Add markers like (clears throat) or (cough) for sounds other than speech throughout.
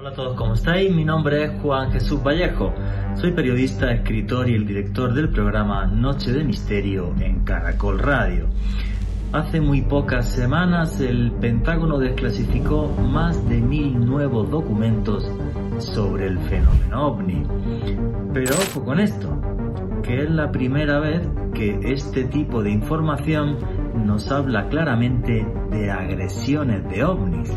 Hola a todos, ¿cómo estáis? Mi nombre es Juan Jesús Vallejo. Soy periodista, escritor y el director del programa Noche de Misterio en Caracol Radio. Hace muy pocas semanas el Pentágono desclasificó más de mil nuevos documentos sobre el fenómeno ovni. Pero ojo con esto, que es la primera vez que este tipo de información nos habla claramente de agresiones de ovnis,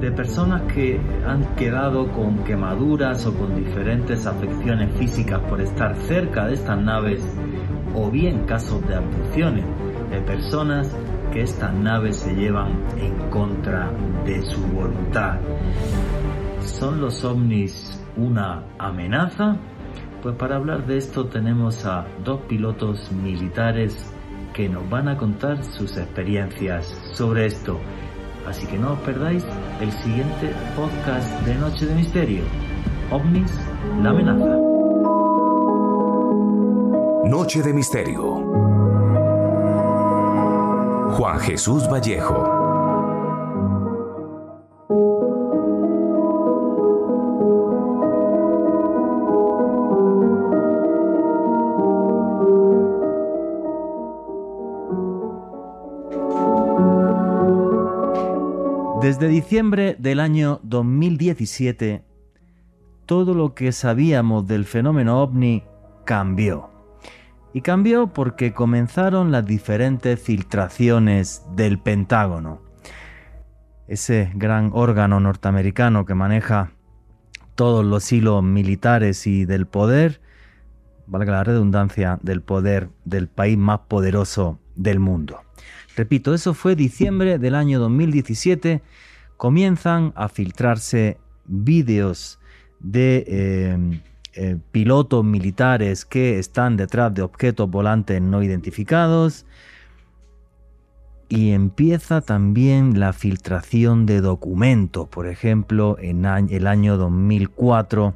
de personas que han quedado con quemaduras o con diferentes afecciones físicas por estar cerca de estas naves, o bien casos de abducciones de personas que estas naves se llevan en contra de su voluntad. ¿Son los ovnis una amenaza? Pues para hablar de esto tenemos a dos pilotos militares que nos van a contar sus experiencias sobre esto. Así que no os perdáis el siguiente podcast de Noche de Misterio. OVNIS, la amenaza. Noche de Misterio. Juan Jesús Vallejo. Diciembre del año 2017, todo lo que sabíamos del fenómeno ovni cambió. Y cambió porque comenzaron las diferentes filtraciones del Pentágono, ese gran órgano norteamericano que maneja todos los hilos militares y del poder, valga la redundancia, del poder del país más poderoso del mundo. Repito, eso fue diciembre del año 2017 comienzan a filtrarse vídeos de eh, eh, pilotos militares que están detrás de objetos volantes no identificados y empieza también la filtración de documentos. Por ejemplo, en el año 2004,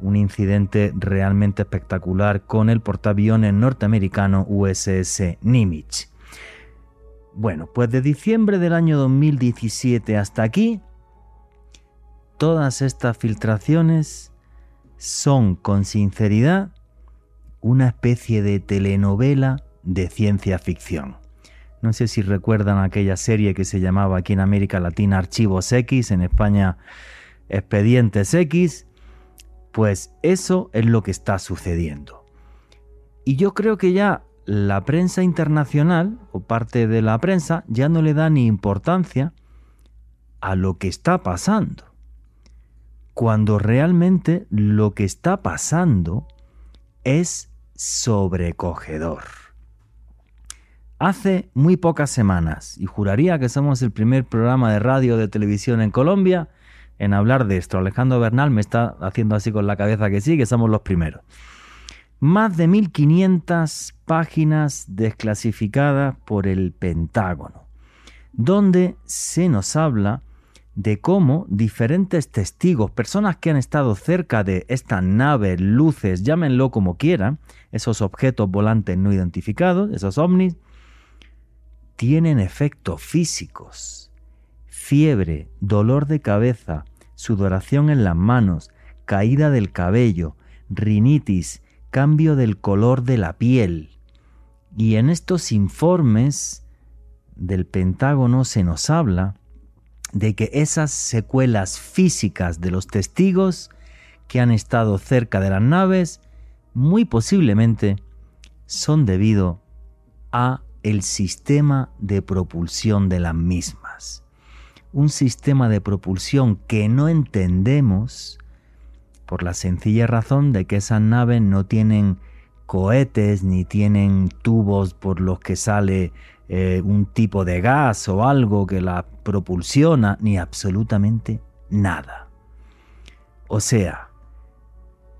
un incidente realmente espectacular con el portaaviones norteamericano USS Nimitz. Bueno, pues de diciembre del año 2017 hasta aquí, todas estas filtraciones son con sinceridad una especie de telenovela de ciencia ficción. No sé si recuerdan aquella serie que se llamaba aquí en América Latina Archivos X, en España Expedientes X. Pues eso es lo que está sucediendo. Y yo creo que ya la prensa internacional o parte de la prensa ya no le da ni importancia a lo que está pasando. Cuando realmente lo que está pasando es sobrecogedor. Hace muy pocas semanas, y juraría que somos el primer programa de radio de televisión en Colombia en hablar de esto. Alejandro Bernal me está haciendo así con la cabeza que sí, que somos los primeros más de 1500 páginas desclasificadas por el Pentágono, donde se nos habla de cómo diferentes testigos, personas que han estado cerca de estas naves, luces, llámenlo como quieran, esos objetos volantes no identificados, esos ovnis, tienen efectos físicos, fiebre, dolor de cabeza, sudoración en las manos, caída del cabello, rinitis, cambio del color de la piel. Y en estos informes del Pentágono se nos habla de que esas secuelas físicas de los testigos que han estado cerca de las naves muy posiblemente son debido a el sistema de propulsión de las mismas. Un sistema de propulsión que no entendemos por la sencilla razón de que esas naves no tienen cohetes ni tienen tubos por los que sale eh, un tipo de gas o algo que la propulsiona, ni absolutamente nada. O sea,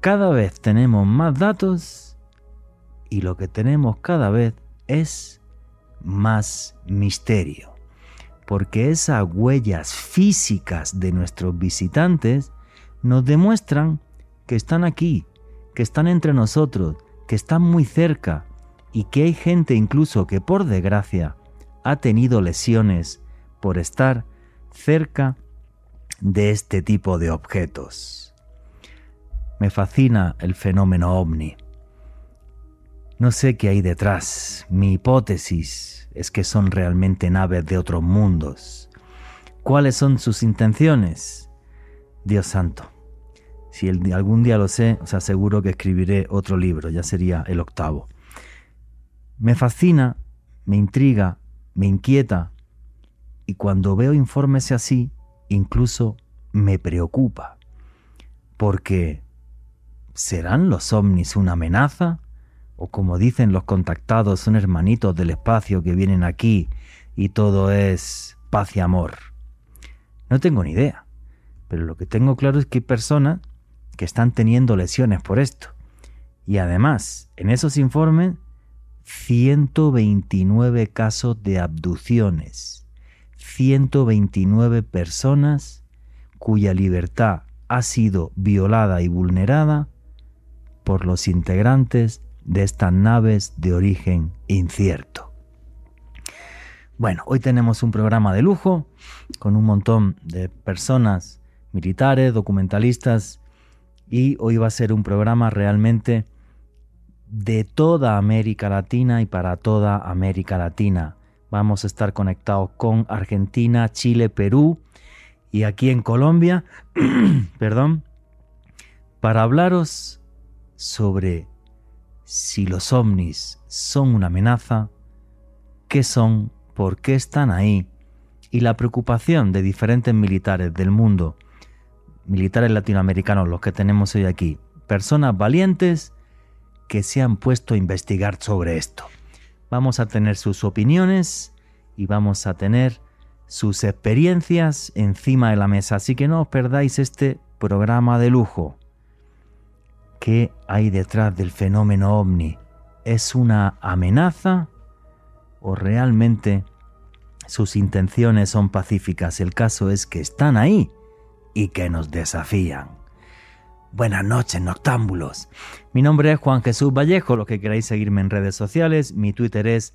cada vez tenemos más datos y lo que tenemos cada vez es más misterio. Porque esas huellas físicas de nuestros visitantes nos demuestran que están aquí, que están entre nosotros, que están muy cerca y que hay gente incluso que por desgracia ha tenido lesiones por estar cerca de este tipo de objetos. Me fascina el fenómeno ovni. No sé qué hay detrás. Mi hipótesis es que son realmente naves de otros mundos. ¿Cuáles son sus intenciones? Dios santo. Si algún día lo sé, os aseguro que escribiré otro libro, ya sería el octavo. Me fascina, me intriga, me inquieta, y cuando veo informes así, incluso me preocupa, porque ¿serán los ovnis una amenaza? ¿O como dicen los contactados, son hermanitos del espacio que vienen aquí y todo es paz y amor? No tengo ni idea, pero lo que tengo claro es que hay personas que están teniendo lesiones por esto. Y además, en esos informes, 129 casos de abducciones, 129 personas cuya libertad ha sido violada y vulnerada por los integrantes de estas naves de origen incierto. Bueno, hoy tenemos un programa de lujo con un montón de personas militares, documentalistas y hoy va a ser un programa realmente de toda América Latina y para toda América Latina. Vamos a estar conectados con Argentina, Chile, Perú y aquí en Colombia, (clears throat) perdón, para hablaros sobre si los ovnis son una amenaza, qué son, por qué están ahí y la preocupación de diferentes militares del mundo militares latinoamericanos, los que tenemos hoy aquí, personas valientes que se han puesto a investigar sobre esto. Vamos a tener sus opiniones y vamos a tener sus experiencias encima de la mesa, así que no os perdáis este programa de lujo. ¿Qué hay detrás del fenómeno ovni? ¿Es una amenaza o realmente sus intenciones son pacíficas? El caso es que están ahí y que nos desafían. Buenas noches, noctámbulos. Mi nombre es Juan Jesús Vallejo, los que queráis seguirme en redes sociales, mi Twitter es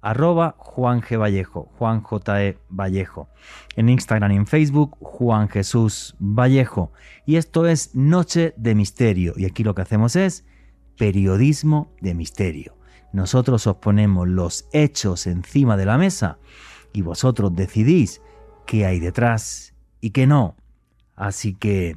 arroba Juan. Vallejo, Juan J. E. Vallejo. En Instagram y en Facebook, Juan Jesús Vallejo. Y esto es Noche de Misterio. Y aquí lo que hacemos es periodismo de misterio. Nosotros os ponemos los hechos encima de la mesa y vosotros decidís qué hay detrás y qué no. Así que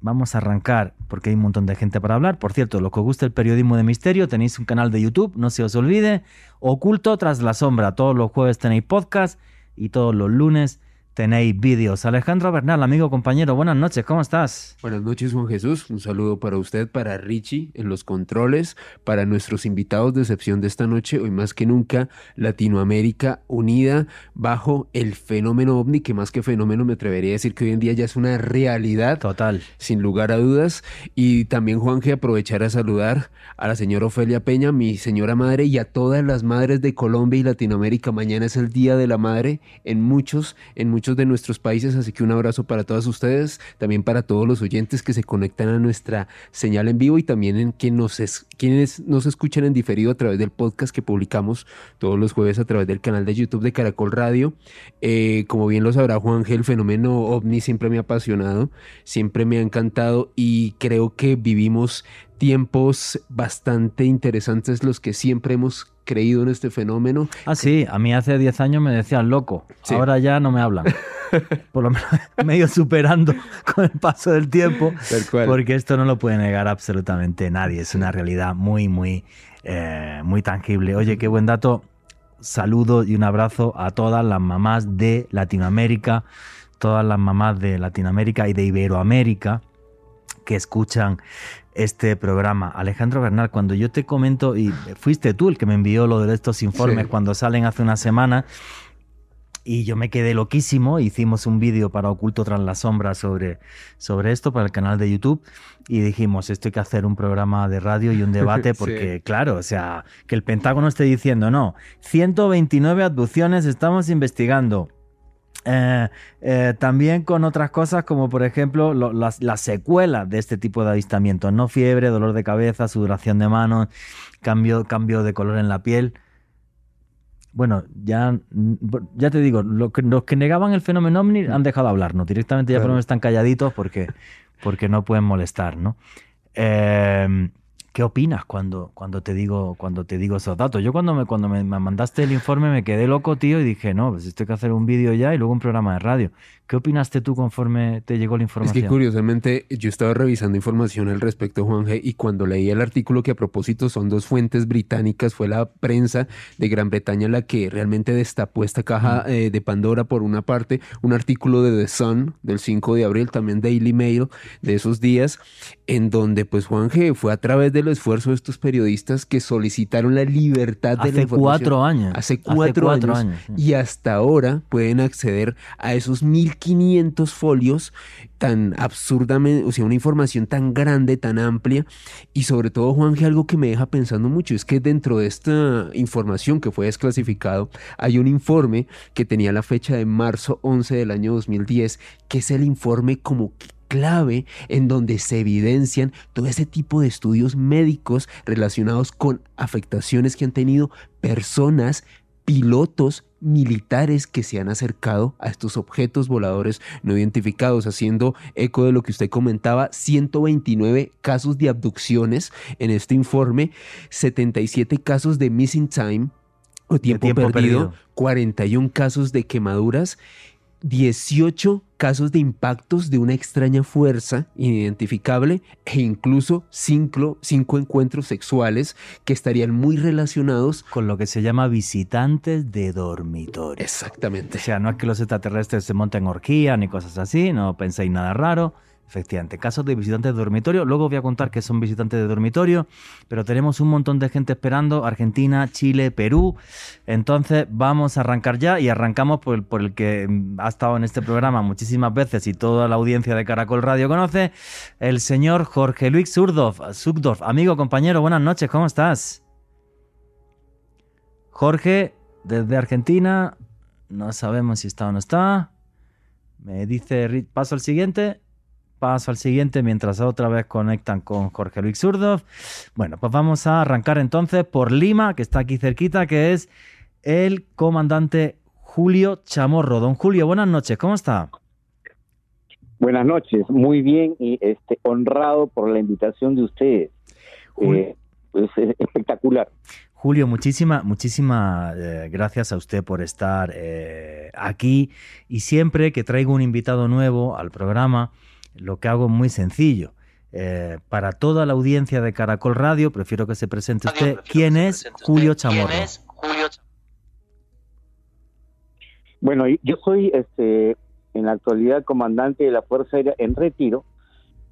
vamos a arrancar porque hay un montón de gente para hablar. Por cierto, lo que os gusta el periodismo de misterio, tenéis un canal de YouTube, no se os olvide. Oculto tras la sombra. Todos los jueves tenéis podcast y todos los lunes tenéis vídeos. Alejandro Bernal, amigo, compañero, buenas noches, ¿cómo estás? Buenas noches, Juan Jesús. Un saludo para usted, para Richie en los controles, para nuestros invitados de excepción de esta noche. Hoy más que nunca, Latinoamérica unida bajo el fenómeno ovni, que más que fenómeno me atrevería a decir que hoy en día ya es una realidad. Total. Sin lugar a dudas. Y también, Juan, que aprovechar a saludar a la señora Ofelia Peña, mi señora madre, y a todas las madres de Colombia y Latinoamérica. Mañana es el Día de la Madre en muchos, en muchos de nuestros países, así que un abrazo para todas ustedes, también para todos los oyentes que se conectan a nuestra señal en vivo y también en quienes nos escuchan en diferido a través del podcast que publicamos todos los jueves a través del canal de YouTube de Caracol Radio. Eh, como bien lo sabrá Juan el fenómeno ovni siempre me ha apasionado, siempre me ha encantado y creo que vivimos tiempos bastante interesantes los que siempre hemos creído en este fenómeno. Ah, sí, a mí hace 10 años me decían loco, ahora ya no me hablan. (laughs) Por lo menos (laughs) me he ido superando (laughs) con el paso del tiempo, porque esto no lo puede negar absolutamente nadie, es una realidad muy, muy, eh, muy tangible. Oye, qué buen dato. Saludo y un abrazo a todas las mamás de Latinoamérica, todas las mamás de Latinoamérica y de Iberoamérica que escuchan este programa. Alejandro Bernal, cuando yo te comento, y fuiste tú el que me envió lo de estos informes cuando salen hace una semana, y yo me quedé loquísimo, hicimos un vídeo para Oculto tras la sombra sobre, sobre esto para el canal de YouTube y dijimos, esto hay que hacer un programa de radio y un debate (laughs) porque, claro, o sea, que el Pentágono esté diciendo, no, 129 abducciones estamos investigando, eh, eh, también con otras cosas como por ejemplo las, secuelas de este tipo de avistamientos, no fiebre, dolor de cabeza, sudoración de manos, cambio, cambio de color en la piel. bueno, ya, ya te digo, los que, negaban el fenómeno ovni han dejado de hablarnos. Directamente ya por lo menos están calladitos porque, porque no pueden molestar, ¿no? Eh, ¿Qué opinas cuando, cuando, te digo, cuando te digo esos datos? Yo cuando, me, cuando me mandaste el informe me quedé loco, tío, y dije, no, pues esto hay que hacer un vídeo ya y luego un programa de radio. ¿Qué opinaste tú conforme te llegó la información? Es que curiosamente yo estaba revisando información al respecto, Juan G, y cuando leí el artículo que a propósito son dos fuentes británicas, fue la prensa de Gran Bretaña la que realmente destapó esta caja eh, de Pandora por una parte, un artículo de The Sun del 5 de abril, también Daily Mail de esos días, en donde pues Juan G fue a través del esfuerzo de estos periodistas que solicitaron la libertad de la información. Cuatro años. Hace cuatro, Hace cuatro años. Y hasta ahora pueden acceder a esos mil 500 folios tan absurdamente, o sea, una información tan grande, tan amplia, y sobre todo, Juan, que algo que me deja pensando mucho es que dentro de esta información que fue desclasificado, hay un informe que tenía la fecha de marzo 11 del año 2010, que es el informe como clave en donde se evidencian todo ese tipo de estudios médicos relacionados con afectaciones que han tenido personas pilotos militares que se han acercado a estos objetos voladores no identificados, haciendo eco de lo que usted comentaba, 129 casos de abducciones. En este informe, 77 casos de missing time o tiempo, perdido, 41 casos de quemaduras 18 casos de impactos de una extraña fuerza inidentificable e incluso cinco, cinco, encuentros sexuales que estarían muy relacionados con lo que se llama visitantes de dormitorio. Exactamente. O sea, no es que los extraterrestres se monten orgía ni cosas así, no penséis nada raro. Efectivamente, casos de visitantes de dormitorio. Luego voy a contar que son visitantes de dormitorio, pero tenemos un montón de gente esperando, Argentina, Chile, Perú. Entonces vamos a arrancar ya y arrancamos por el, que mm, ha estado en este programa muchísimas veces y toda la audiencia de Caracol Radio conoce, el señor Jorge Luis Zurdorf. Amigo, compañero, buenas noches, ¿cómo estás? Jorge, desde Argentina, no sabemos si está o no está. Me dice, paso al siguiente paso al siguiente mientras otra vez conectan con Jorge Luis Zurdov. Bueno, pues vamos a arrancar entonces por Lima, que está aquí cerquita, que es el comandante Julio Chamorro. Don Julio, buenas noches, ¿cómo está? Buenas noches, muy bien y este, honrado por la invitación de ustedes. Eh, es espectacular. Julio, muchísimas muchísima, eh, gracias a usted por estar eh, aquí y siempre que traigo un invitado nuevo al programa, lo que hago es muy sencillo. Eh, para toda la audiencia de Caracol Radio, prefiero que se presente usted. ¿Quién es Julio Chamorro? Bueno, yo soy este, en la actualidad comandante de la Fuerza Aérea en retiro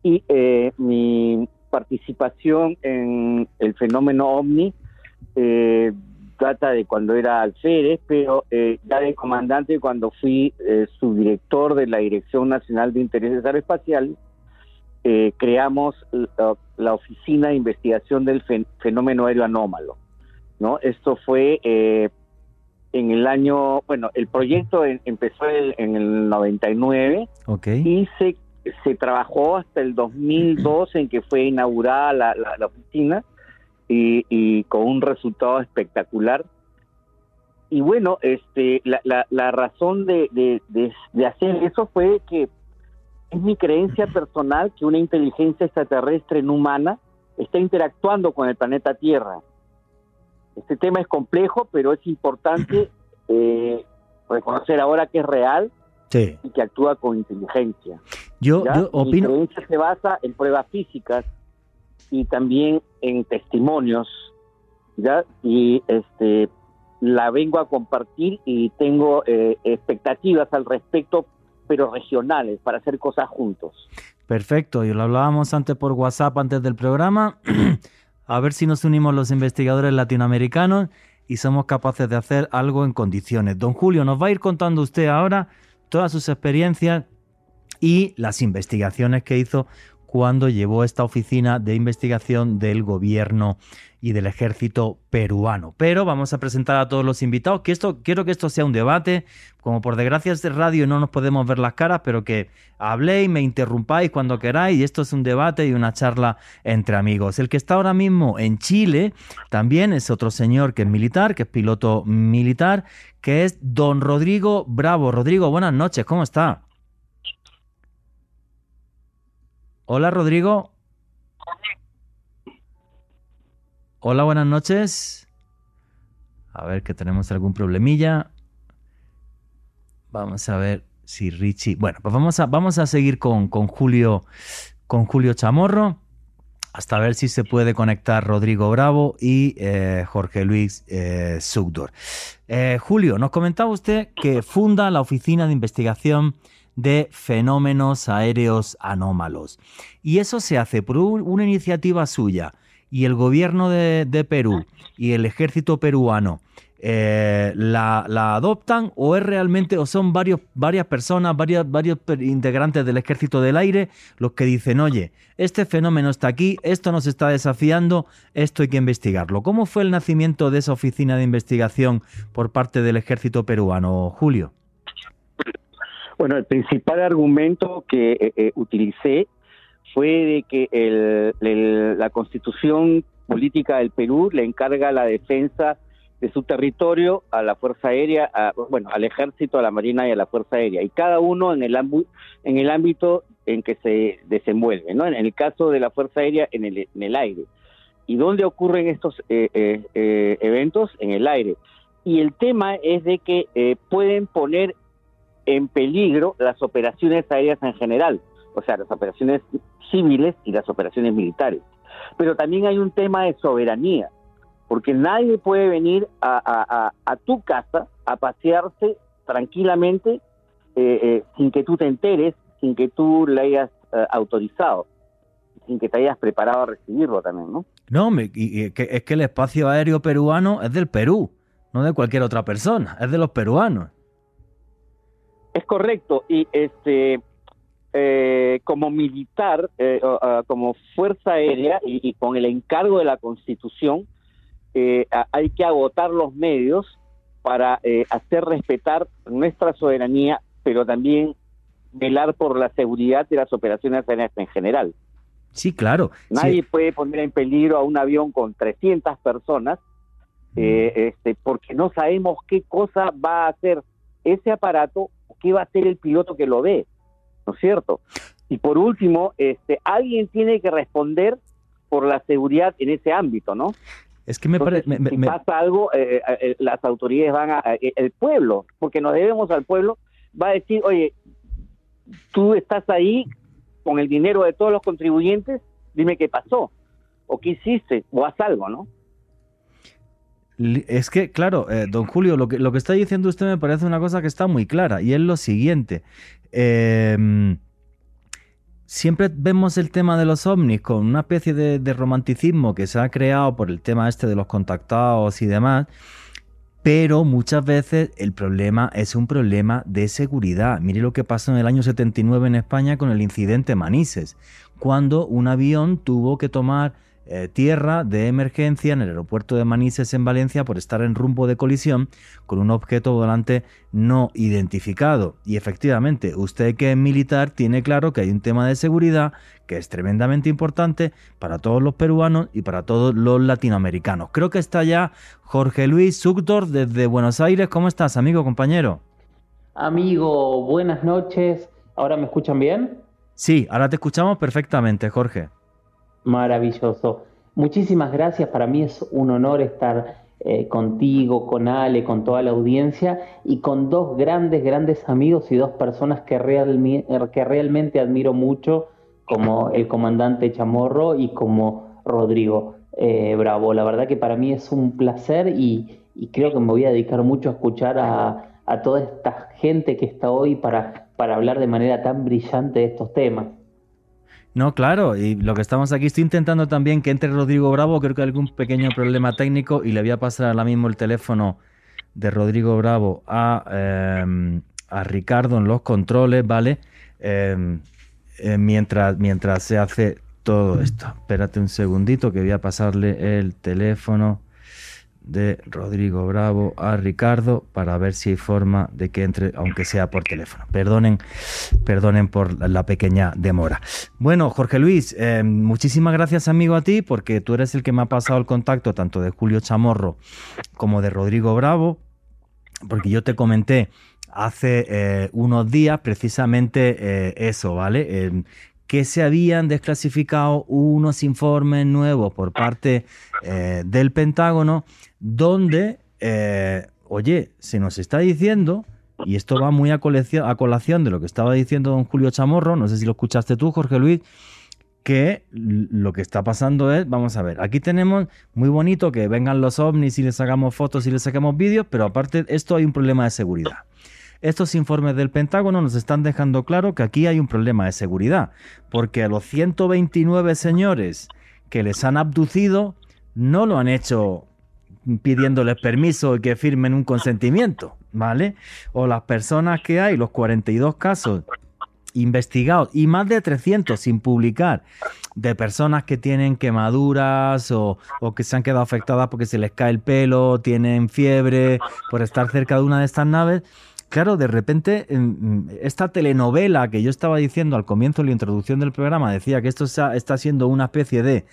y eh, mi participación en el fenómeno OVNI eh, data de cuando era alférez, pero eh, ya de comandante cuando fui eh, subdirector de la Dirección Nacional de Intereses Aeroespaciales, eh, creamos la, Oficina de Investigación del Fenómeno Aéreo Anómalo. ¿no? Esto fue eh, en el año, bueno, el proyecto empezó en, el 99 y se, se trabajó hasta el 2002 en que fue inaugurada la, la oficina y, con un resultado espectacular. Y bueno, este, la, la, razón de, de, hacer eso fue que es mi creencia personal que una inteligencia extraterrestre no humana está interactuando con el planeta Tierra. Este tema es complejo, pero es importante (clears throat) eh, reconocer ahora que es real y que actúa con inteligencia. Yo, yo opino... Mi creencia se basa en pruebas físicas y también en testimonios, ¿ya? Y este la vengo a compartir y tengo eh, expectativas al respecto, pero regionales, para hacer cosas juntos. Perfecto, y lo hablábamos antes por WhatsApp, antes del programa, (clears throat) a ver si nos unimos los investigadores latinoamericanos y somos capaces de hacer algo en condiciones. Don Julio, nos va a ir contando usted ahora todas sus experiencias y las investigaciones que hizo cuando llevó esta oficina de investigación del gobierno y del ejército peruano. Pero vamos a presentar a todos los invitados, que esto quiero que esto sea un debate, como por desgracia es de radio no nos podemos ver las caras, pero que habléis, me interrumpáis cuando queráis, y esto es un debate y una charla entre amigos. El que está ahora mismo en Chile también es otro señor que es militar, que es piloto militar, que es don Rodrigo Bravo. Rodrigo, buenas noches, ¿cómo está? Hola Rodrigo. Hola, buenas noches. A ver que tenemos algún problemilla. Vamos a ver si Richie. Bueno, pues vamos a, vamos a seguir con, con Julio, con Julio Chamorro. Hasta ver si se puede conectar Rodrigo Bravo y eh, Jorge Luis eh, Sugdor. Eh, Julio, nos comentaba usted que funda la Oficina de Investigación de Fenómenos Aéreos Anómalos. Y eso se hace por una iniciativa suya y el gobierno de, Perú y el ejército peruano eh, la, adoptan o es realmente o son varios, varias personas, varios, varios integrantes del ejército del aire los que dicen, oye, este fenómeno está aquí, esto nos está desafiando, esto hay que investigarlo. ¿Cómo fue el nacimiento de esa oficina de investigación por parte del ejército peruano, Julio? Bueno, el principal argumento que eh, eh, utilicé fue de que la constitución política del Perú le encarga la defensa de su territorio a la Fuerza Aérea, bueno, al Ejército, a la Marina y a la Fuerza Aérea, y cada uno en el, en el ámbito en que se desenvuelve, ¿no? En el caso de la Fuerza Aérea, en el, en el aire. ¿Y dónde ocurren estos eh, eh, eh, eventos? En el aire. Y el tema es de que pueden poner en peligro las operaciones aéreas en general, o sea, las operaciones civiles y las operaciones militares. Pero también hay un tema de soberanía, porque nadie puede venir a, tu casa a pasearse tranquilamente eh, eh, sin que tú te enteres, sin que tú le hayas eh, autorizado, sin que te hayas preparado a recibirlo también, ¿no? No, y, es que el espacio aéreo peruano es del Perú, no de cualquier otra persona, es de los peruanos. Es correcto, y este eh, como militar, eh, como fuerza aérea y, con el encargo de la Constitución, eh, hay que agotar los medios para hacer respetar nuestra soberanía, pero también velar por la seguridad de las operaciones aéreas en general. Sí, claro. Nadie puede poner en peligro a un avión con 300 personas, mm. este, porque no sabemos qué cosa va a hacer ese aparato qué va a hacer el piloto que lo ve. ¿no es cierto? Y por último, este, alguien tiene que responder por la seguridad en ese ámbito, ¿no? Es que me parece... Si pasa algo, eh, eh, eh, las autoridades van a... el pueblo, porque nos debemos al pueblo, va a decir, oye, tú estás ahí con el dinero de todos los contribuyentes, dime qué pasó, o qué hiciste, o haz algo, ¿no? Es que, claro, don Julio, lo que, lo que está diciendo usted me parece una cosa que está muy clara, y es lo siguiente. Em, siempre vemos el tema de los ovnis con una especie de, romanticismo que se ha creado por el tema este de los contactados y demás, pero muchas veces el problema es un problema de seguridad. Mire lo que pasó en el año 79 en España con el incidente Manises, cuando un avión tuvo que tomar eh, tierra de emergencia en el aeropuerto de Manises en Valencia por estar en rumbo de colisión con un objeto volante no identificado. Y efectivamente, usted que es militar tiene claro que hay un tema de seguridad que es tremendamente importante para todos los peruanos y para todos los latinoamericanos. Creo que está ya Jorge Luis Sugdor desde Buenos Aires. ¿Cómo estás, amigo, compañero? Amigo, buenas noches. ¿Ahora me escuchan bien? Sí, ahora te escuchamos perfectamente, Jorge. Maravilloso. Muchísimas gracias. Para mí es un honor estar eh, contigo, con Ale, con toda la audiencia y con dos grandes, grandes amigos y dos personas que, que realmente admiro mucho, como el comandante Chamorro y como Rodrigo eh, Bravo. La verdad que para mí es un placer y, creo que me voy a dedicar mucho a escuchar a, toda esta gente que está hoy para, para hablar de manera tan brillante de estos temas. No, claro, y lo que estamos aquí, estoy intentando también que entre Rodrigo Bravo, creo que hay algún pequeño problema técnico y le voy a pasar ahora mismo el teléfono de Rodrigo Bravo a, em, a Ricardo en los controles, ¿vale? Em, eh, mientras, mientras se hace todo esto. Espérate un segundito que voy a pasarle el teléfono de Rodrigo Bravo a Ricardo para ver si hay forma de que entre, aunque sea por teléfono. Perdonen, perdonen por la pequeña demora. Bueno, Jorge Luis, eh, muchísimas gracias amigo a ti porque tú eres el que me ha pasado el contacto tanto de Julio Chamorro como de Rodrigo Bravo, porque yo te comenté hace eh, unos días precisamente eh, eso, ¿vale? Que se habían desclasificado unos informes nuevos por parte del Pentágono donde, eh, oye, se nos está diciendo, y esto va muy a, a colación de lo que estaba diciendo don Julio Chamorro, no sé si lo escuchaste tú, Jorge Luis, que lo que está pasando es, vamos a ver, aquí tenemos muy bonito que vengan los ovnis y les hagamos fotos y les saquemos vídeos, pero aparte esto hay un problema de seguridad. Estos informes del Pentágono nos están dejando claro que aquí hay un problema de seguridad, porque a los 129 señores que les han abducido no lo han hecho pidiéndoles permiso y que firmen un consentimiento, ¿vale? O las personas que hay, los 42 casos investigados y más de 300 sin publicar de personas que tienen quemaduras o, que se han quedado afectadas porque se les cae el pelo, tienen fiebre por estar cerca de una de estas naves. Claro, de repente esta telenovela que yo estaba diciendo al comienzo de la introducción del programa decía que esto está siendo una especie de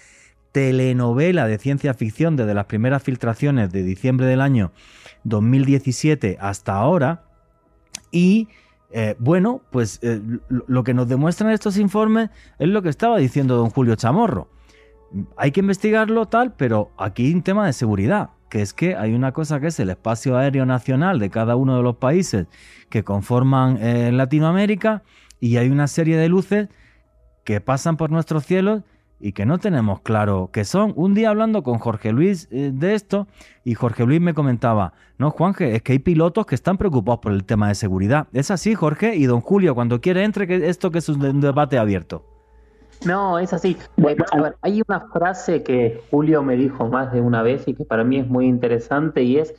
telenovela de ciencia ficción desde las primeras filtraciones de diciembre del año 2017 hasta ahora. Y eh, bueno, pues eh, lo que nos demuestran estos informes es lo que estaba diciendo don Julio Chamorro. Hay que investigarlo tal, pero aquí un tema de seguridad, que es que hay una cosa que es el espacio aéreo nacional de cada uno de los países que conforman eh, Latinoamérica y hay una serie de luces que pasan por nuestros cielos y que no tenemos claro qué son. Un día hablando con Jorge Luis eh, de esto, y Jorge Luis me comentaba, no, Juanje, es que hay pilotos que están preocupados por el tema de seguridad. Es así, Jorge, y don Julio, cuando quiere entre, que esto que es un debate abierto. No, es así. a ver, hay una frase que Julio me dijo más de una vez y que para mí es muy interesante y es,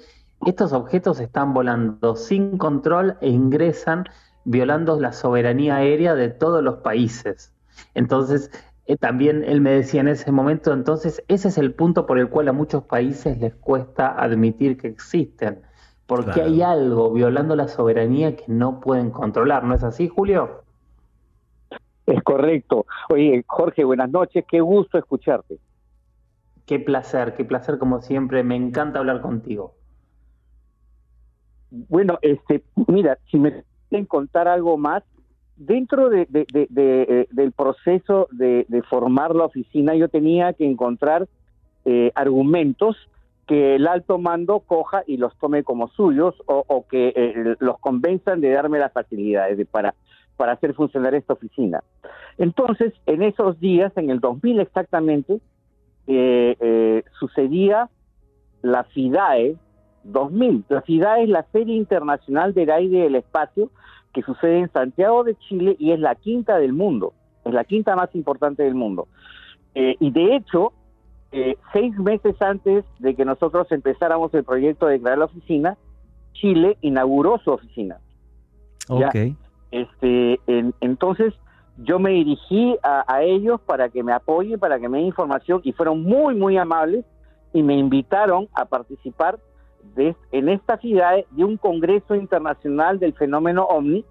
estos objetos están volando sin control e ingresan violando la soberanía aérea de todos los países. Entonces, eh, también él me decía en ese momento, entonces ese es el punto por el cual a muchos países les cuesta admitir que existen, porque hay algo violando la soberanía que no pueden controlar, ¿no es así, Julio? Es correcto. Oye, Jorge, buenas noches, qué gusto escucharte. Qué placer, qué placer como siempre, me encanta hablar contigo. Bueno, este, mira, si me quieren contar algo más, dentro de, eh, del proceso de, formar la oficina yo tenía que encontrar eh, argumentos que el alto mando coja y los tome como suyos o, que eh, los convenzan de darme las facilidades para, para hacer funcionar esta oficina. Entonces, en esos días, en el 2000 exactamente, sucedía la FIDAE 2000. La FIDAE es la Feria Internacional del Aire y del Espacio, que sucede en Santiago de Chile y es la quinta del mundo, es la quinta más importante del mundo. Eh, y de hecho, eh, seis meses antes de que nosotros empezáramos el proyecto de crear la oficina, Chile inauguró su oficina. Ok. Este, entonces, yo me dirigí a, ellos para que me apoyen, para que me den información y fueron muy, muy amables y me invitaron a participar en esta ciudad de un Congreso Internacional del Fenómeno OVNI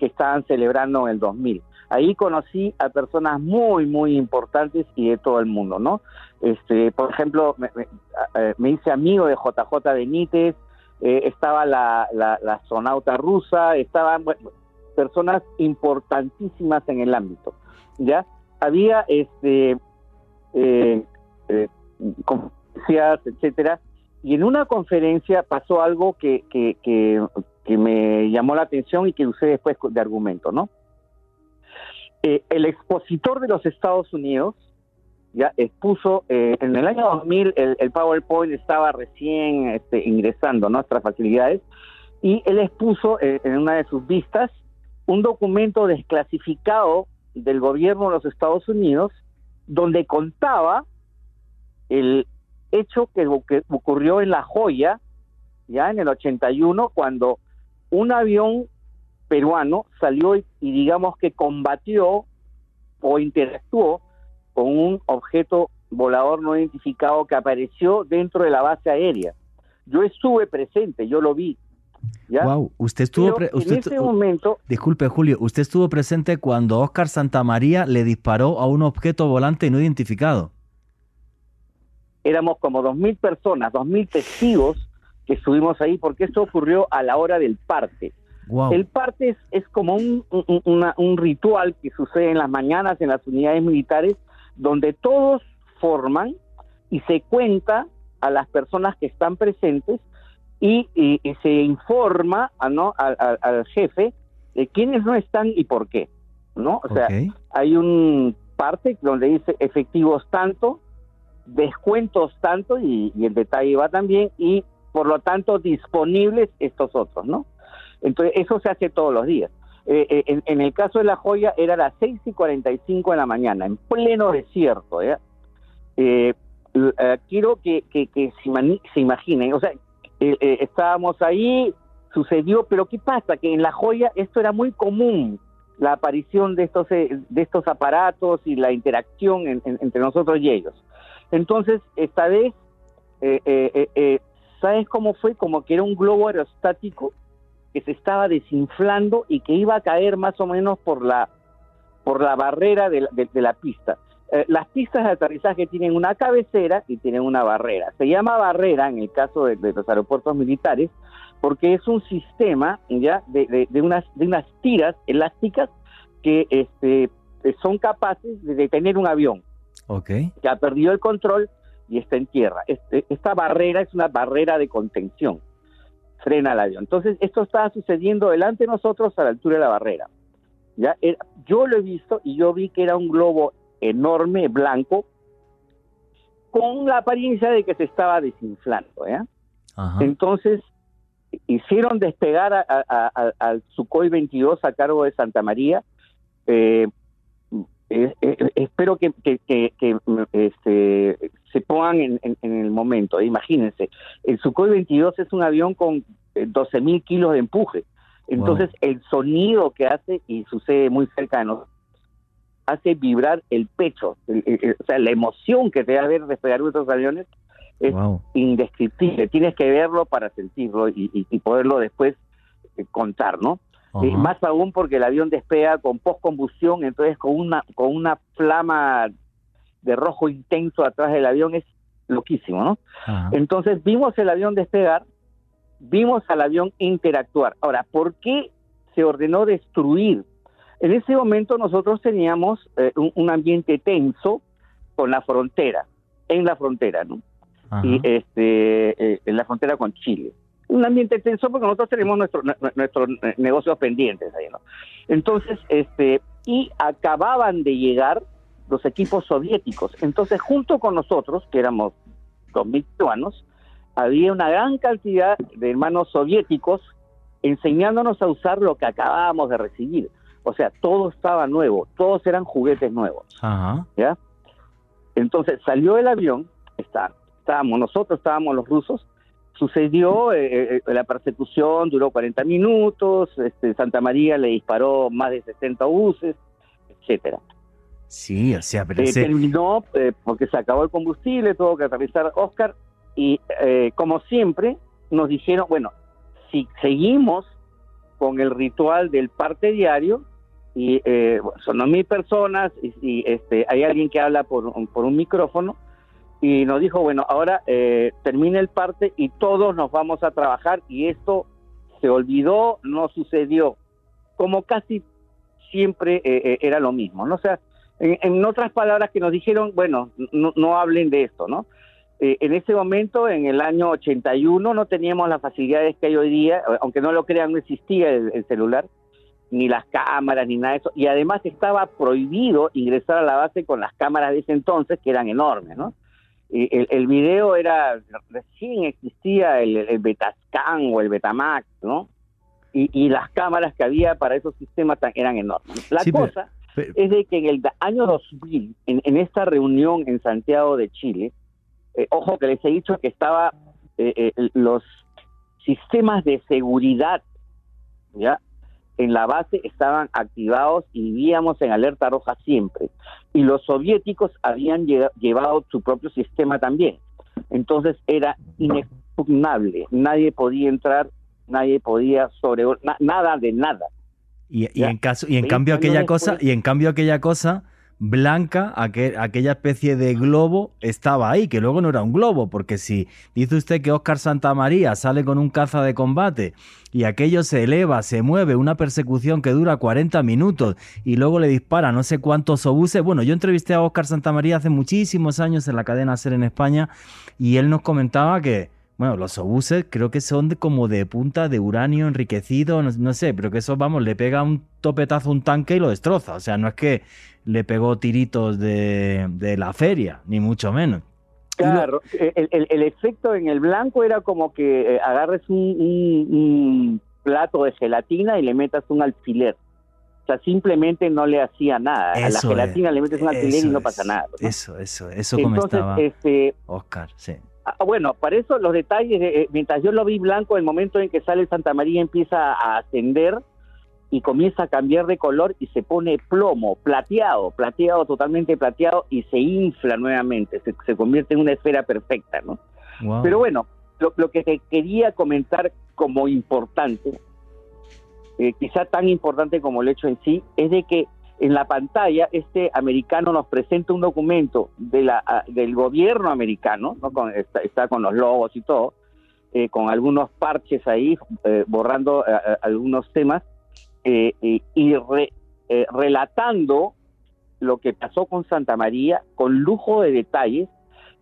que estaban celebrando en el 2000. Ahí conocí a personas muy, muy importantes y de todo el mundo, ¿no? Este, por ejemplo, me, me, hice amigo de JJ Benítez, eh, estaba la, la, sonauta rusa, estaban personas importantísimas en el ámbito, ¿ya? Había, este, eh, eh, conferencias, etcétera, y en una conferencia pasó algo que, que, que, me llamó la atención y que usé después de argumento, ¿no? Eh, el expositor de los Estados Unidos ya expuso, eh, en el año 2000 el, PowerPoint estaba recién este, ingresando nuestras facilidades y él expuso eh, en una de sus vistas un documento desclasificado del gobierno de los Estados Unidos donde contaba el, hecho que, ocurrió en La Joya, ya en el 81, cuando un avión peruano salió y, digamos que combatió o interactuó con un objeto volador no identificado que apareció dentro de la base aérea. Yo estuve presente, yo lo vi. ¿Ya? Wow, usted estuvo Pero usted en estu- ese momento, Disculpe, Julio, usted estuvo presente cuando Oscar Santamaría le disparó a un objeto volante no identificado. éramos como 2.000 personas, 2.000 testigos que estuvimos ahí, porque esto ocurrió a la hora del parte. Wow. El parte es, es como un, un- una- un ritual que sucede en las mañanas en las unidades militares, donde todos forman y se cuenta a las personas que están presentes y, y- y se informa a, ¿no? al, al- al jefe de quiénes no están y por qué. ¿no? O sea, hay un parte donde dice efectivos tanto, descuentos tanto y, y el detalle va también y por lo tanto disponibles estos otros, ¿no? Entonces eso se hace todos los días. Eh, eh, en, en el caso de La Joya era las 6 y 45 de la mañana, en pleno desierto. Eh, eh, quiero que, que, que se imaginen, o sea, eh, eh, estábamos ahí, sucedió, pero ¿qué pasa? Que en La Joya esto era muy común, la aparición de estos, eh, de estos aparatos y la interacción en- en- entre nosotros y ellos. Entonces, esta vez, eh, eh, ¿sabes cómo fue? Como que era un globo aerostático que se estaba desinflando y que iba a caer más o menos por la, por la barrera de la, de la pista. Eh, las pistas de aterrizaje tienen una cabecera y tienen una barrera. Se llama barrera en el caso de, de los aeropuertos militares porque es un sistema ya de, de- de unas, de unas tiras elásticas que este, eh, son capaces de detener un avión Ok. que ha perdido el control y está en tierra. Este- esta barrera es una barrera de contención, frena el avión. Entonces, esto estaba sucediendo delante de nosotros a la altura de la barrera. ¿ya? Era- yo lo he visto y yo vi que era un globo enorme, blanco, con la apariencia de que se estaba desinflando. Entonces, hicieron despegar a- a- a- al Sukhoi 22 a cargo de Santa María. Eh, eh, eh, espero que, que- que- que, este, se pongan en, en- en el momento. Imagínense, el Sukhoi 22 es un avión con 12 mil kilos de empuje. Entonces, el sonido que hace, y sucede muy cerca de nosotros, hace vibrar el pecho. El- el- el- o sea, la emoción que te da ver despegar nuestros aviones es Wow. indescriptible. Tienes que verlo para sentirlo y, y- y poderlo después eh, contar, ¿no? Eh, Ajá. más aún porque el avión despega con postcombustión, entonces con una con una flama de rojo intenso atrás del avión es loquísimo, ¿no? Entonces vimos el avión despegar, vimos al avión interactuar. Ahora, ¿por qué se ordenó destruir? En ese momento nosotros teníamos eh, un, un ambiente tenso con la frontera, en la frontera, ¿no? Ajá. y este eh, en la frontera con Chile. Un ambiente tenso porque nosotros tenemos nuestro- nue- nuestros eh, negocios pendientes ahí, ¿no? Entonces, este, y acababan de llegar los equipos soviéticos. Entonces, junto con nosotros, que éramos 2.000 peruanos, había una gran cantidad de hermanos soviéticos enseñándonos a usar lo que acabábamos de recibir. O sea, todo estaba nuevo, todos eran juguetes nuevos. Ajá. ¿ya? Entonces salió el avión, está, estábamos nosotros, estábamos los rusos, sucedió eh, eh, la persecución, duró 40 minutos, este, Santa María le disparó más de 60 buses, etcétera. Sí, o sea, pero Eh, ese- terminó eh, porque se acabó el combustible, tuvo que aterrizar Oscar y eh, como siempre nos dijeron, bueno, si seguimos con el ritual del parte diario y eh, son mil personas y, y, este hay alguien que habla por, un- por un micrófono y nos dijo, bueno, ahora eh, termina el parte y todos nos vamos a trabajar y esto se olvidó, no sucedió, como casi siempre eh, eh, era lo mismo, ¿no? Sea, en, en otras palabras que nos dijeron, bueno, no, no hablen de esto, ¿no? Eh, en ese momento, en el año 81, no teníamos las facilidades que hay hoy día, aunque no lo crean, no existía el celular, ni las cámaras, ni nada de eso, y además estaba prohibido ingresar a la base con las cámaras de ese entonces, que eran enormes, ¿no? El, el video era, recién existía el, el Betascan o el Betamax, ¿no? Y, y las cámaras que había para esos sistemas tan- eran enormes. La Sí, cosa pero- es de que en el año 2000, en, en esta reunión en Santiago de Chile, eh, ojo que les he dicho que estaba eh, eh, los sistemas de seguridad, ¿ya? En la base estaban activados y vivíamos en alerta roja siempre. Y los soviéticos habían llevado su propio sistema también. Entonces era inexpugnable. Nadie podía entrar, nadie podía sobre nada de nada. Y, en caso y en cambio aquella cosa y en cambio aquella cosa blanca, aquella especie de globo, estaba ahí, que luego no era un globo, porque si dice usted que Oscar Santamaría sale con un caza de combate y aquello se eleva, se mueve, una persecución que dura 40 minutos y luego le dispara no sé cuántos obuses. Bueno, yo entrevisté a Oscar Santamaría hace muchísimos años en la cadena SER en España y él nos comentaba que bueno, los obuses creo que son como de punta de uranio enriquecido, no, sé, pero que eso, vamos, le pega un topetazo a un tanque y lo destroza. O sea, no es que le pegó tiritos de, la feria, ni mucho menos. Claro, el, efecto en el blanco era como que eh, agarres un, plato de gelatina y le metas un alfiler. O sea, simplemente no le hacía nada. a la gelatina le metes un alfiler y no pasa nada. Eso, eso, eso comentaba este, Oscar, sí. Ah, bueno, para eso los detalles, eh, mientras yo lo vi blanco, el momento en que sale Santa María empieza a ascender y comienza a cambiar de color y se pone plomo, plateado, plateado, totalmente plateado y se infla nuevamente, se, convierte en una esfera perfecta, ¿no? Pero bueno, lo, que te quería comentar como importante, eh, quizá tan importante como el hecho en sí, es de que en la pantalla este americano nos presenta un documento de la, ah, del gobierno americano, ¿no? está, con los logos y todo, eh, con algunos parches ahí, eh, borrando eh, algunos temas y relatando lo que pasó con Santa María con lujo de detalles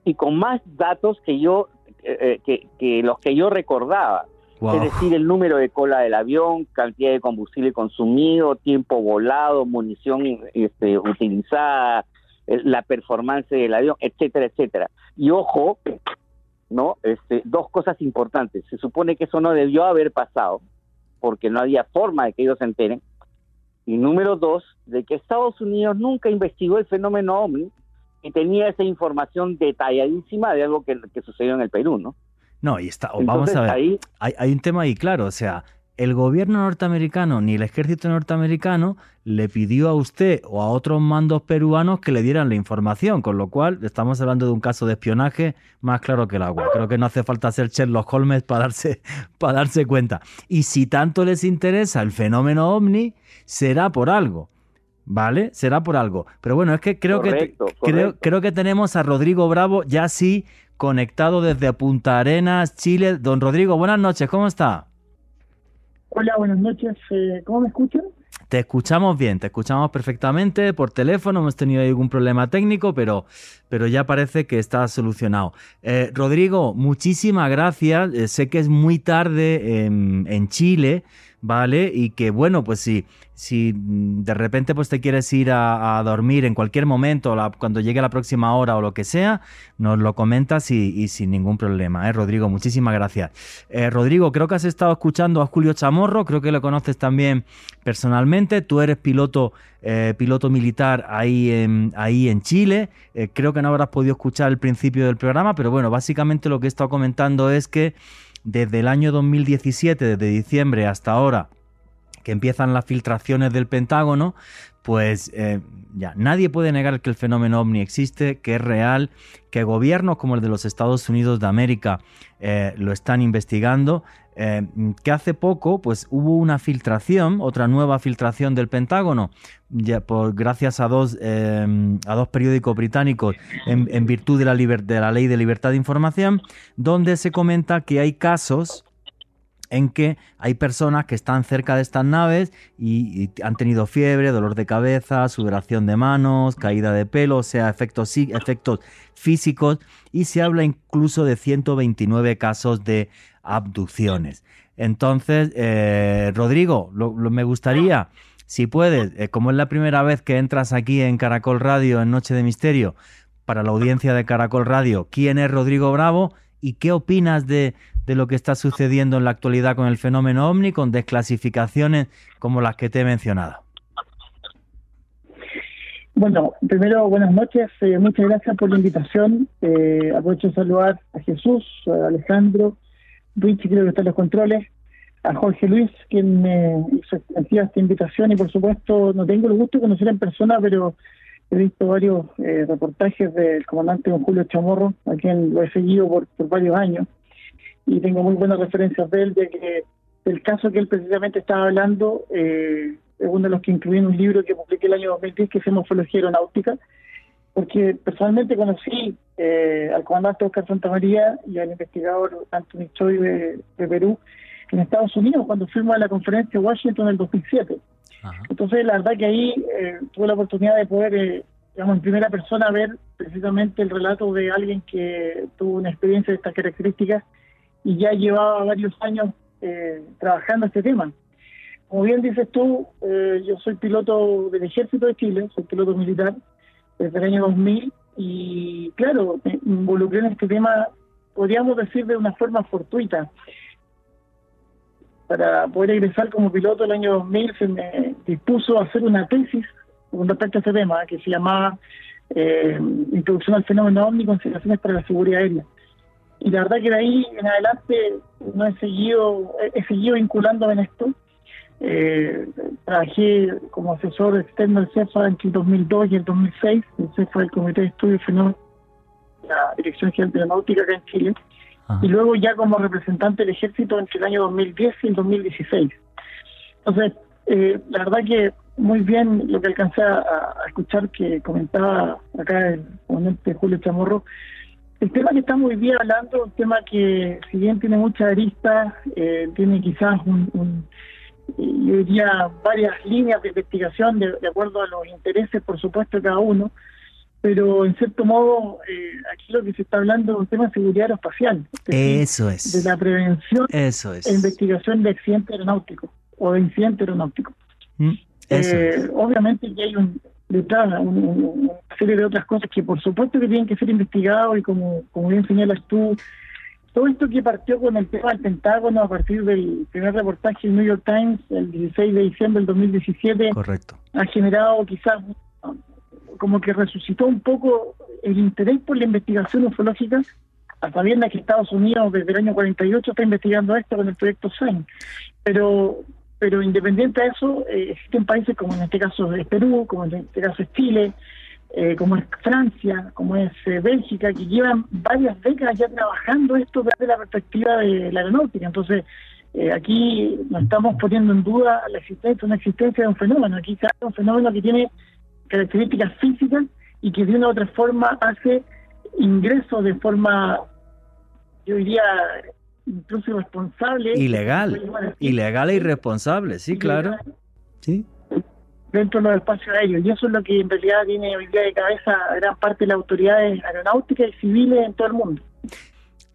y con más datos que yo que, que los que yo recordaba. Es decir, el número de cola del avión, cantidad de combustible consumido, tiempo volado, munición este, utilizada, eh, la performance del avión, etcétera, etcétera. Y ojo, ¿no? Este, dos cosas importantes. Se supone que eso no debió haber pasado, porque no había forma de que ellos se enteren. Y número dos, de que Estados Unidos nunca investigó el fenómeno OVNI y tenía esa información detalladísima de algo que, que sucedió en el Perú, ¿no? No, y está, vamos a ver, hay, hay, un tema ahí claro, o sea, el gobierno norteamericano ni el ejército norteamericano le pidió a usted o a otros mandos peruanos que le dieran la información, con lo cual estamos hablando de un caso de espionaje más claro que el agua. Creo que no hace falta ser Sherlock Holmes para darse, (laughs) para darse cuenta. Y si tanto les interesa el fenómeno ovni, será por algo. ¿Vale? Será por algo. Pero bueno, es que creo que Creo, creo que tenemos a Rodrigo Bravo ya sí conectado desde Punta Arenas, Chile. Don Rodrigo, buenas noches, ¿cómo está? Hola, buenas noches. Eh, ¿Cómo me escuchan? Te escuchamos bien, te escuchamos perfectamente por teléfono, hemos tenido algún problema técnico, pero, pero ya parece que está solucionado. Eh, Rodrigo, muchísimas gracias. Eh, sé que es muy tarde en, en Chile. ¿Vale? Y que bueno, pues si, si de repente pues te quieres ir a, dormir en cualquier momento, cuando llegue la próxima hora o lo que sea, nos lo comentas y, sin ningún problema, ¿eh? Rodrigo, muchísimas gracias. Eh, Rodrigo, creo que has estado escuchando a Julio Chamorro, creo que lo conoces también personalmente, tú eres piloto, eh, piloto militar ahí en, ahí en Chile, eh, creo que no habrás podido escuchar el principio del programa, pero bueno, básicamente lo que he estado comentando es que desde el año 2017, desde diciembre hasta ahora, empiezan las filtraciones del Pentágono, pues eh, ya nadie puede negar que el fenómeno ovni existe, que es real, que gobiernos como el de los Estados Unidos de América eh, lo están investigando, eh, que hace poco pues hubo una filtración, otra nueva filtración del Pentágono, ya por, gracias a dos, a dos periódicos británicos en, virtud de la, de la ley de libertad de información, donde se comenta que hay casos en que hay personas que están cerca de estas naves y, han tenido fiebre, dolor de cabeza, sudoración de manos, caída de pelo, o sea, efectos, efectos físicos y se habla incluso de 129 casos de abducciones. Entonces, eh, Rodrigo, me gustaría, si puedes, eh, como es la primera vez que entras aquí en Caracol Radio en Noche de Misterio, para la audiencia de Caracol Radio, ¿quién es Rodrigo Bravo y qué opinas de, de lo que está sucediendo en la actualidad con el fenómeno ovni, con desclasificaciones como las que te he mencionado. Bueno, primero, buenas noches, eh, muchas gracias por la invitación. Eh, aprovecho de saludar a Jesús, a Alejandro, Richie, creo que están los controles, a Jorge Luis, quien me hizo esta invitación y por supuesto no tengo el gusto de conocer en persona, pero he visto varios eh, reportajes del comandante don Julio Chamorro, a quien lo he seguido por, por varios años y tengo muy buenas referencias de él, ya que el caso que él precisamente estaba hablando eh, es uno de los que incluí en un libro que publiqué el año 2010 que es Morfología Aeronáutica, porque personalmente conocí eh, al comandante Oscar Santamaría y al investigador Anthony Choi de, Perú en Estados Unidos cuando fuimos a la conferencia de Washington en el 2007. Entonces, la verdad que ahí eh, tuve la oportunidad de poder, eh, digamos, en primera persona ver precisamente el relato de alguien que tuvo una experiencia de estas características y ya llevaba varios años eh, trabajando este tema. Como bien dices tú, eh, yo soy piloto del Ejército de Chile, soy piloto militar desde el año 2000 y claro, me involucré en este tema, podríamos decir de una forma fortuita. Para poder egresar como piloto el año 2000 se me dispuso a hacer una tesis con respecto a este tema que se llamaba eh, Introducción al fenómeno OVNI, consideraciones para la seguridad aérea y la verdad que de ahí en adelante no he seguido, he seguido vinculándome en esto. Eh, trabajé como asesor externo del CEFA entre el 2002 y el 2006. El CEFA el Comité de Estudios Fenómenos la Dirección General de la Náutica acá en Chile. Y luego ya como representante del ejército entre el año 2010 y el 2016. Entonces, eh, la verdad que muy bien lo que alcancé a, a escuchar que comentaba acá el comandante Julio Chamorro, el tema que estamos hoy día hablando, un tema que si bien tiene muchas aristas, eh, tiene quizás un, yo diría varias líneas de investigación de, acuerdo a los intereses, por supuesto, de cada uno, pero en cierto modo eh, aquí lo que se está hablando es un tema de seguridad aeroespacial. Eso es. De la prevención Eso es. e investigación de accidentes aeronáuticos o de incidentes aeronáuticos. Mm, eh, obviamente que hay un, detrás una serie de otras cosas que por supuesto que tienen que ser investigados y como, como bien señalas tú, todo esto que partió con el tema del Pentágono a partir del primer reportaje del New York Times el 16 de diciembre del 2017 Correcto. ha generado quizás como que resucitó un poco el interés por la investigación ufológica a sabiendas que Estados Unidos desde el año 48 está investigando esto con el proyecto SAIN. Pero pero independiente de eso, eh, existen países como en este caso es Perú, como en este caso es Chile, eh, como es Francia, como es eh, Bélgica, que llevan varias décadas ya trabajando esto desde la perspectiva de la aeronáutica. Entonces, aquí no estamos poniendo en duda la existencia no existencia de un fenómeno. Aquí se un fenómeno que tiene características físicas y que de una u otra forma hace ingresos de forma, yo diría, incluso irresponsable. Ilegal, ilegal e irresponsable, sí, claro. Sí. Dentro de los espacios aéreos. Y eso es lo que en realidad tiene hoy día de cabeza gran parte de las autoridades aeronáuticas y civiles en todo el mundo.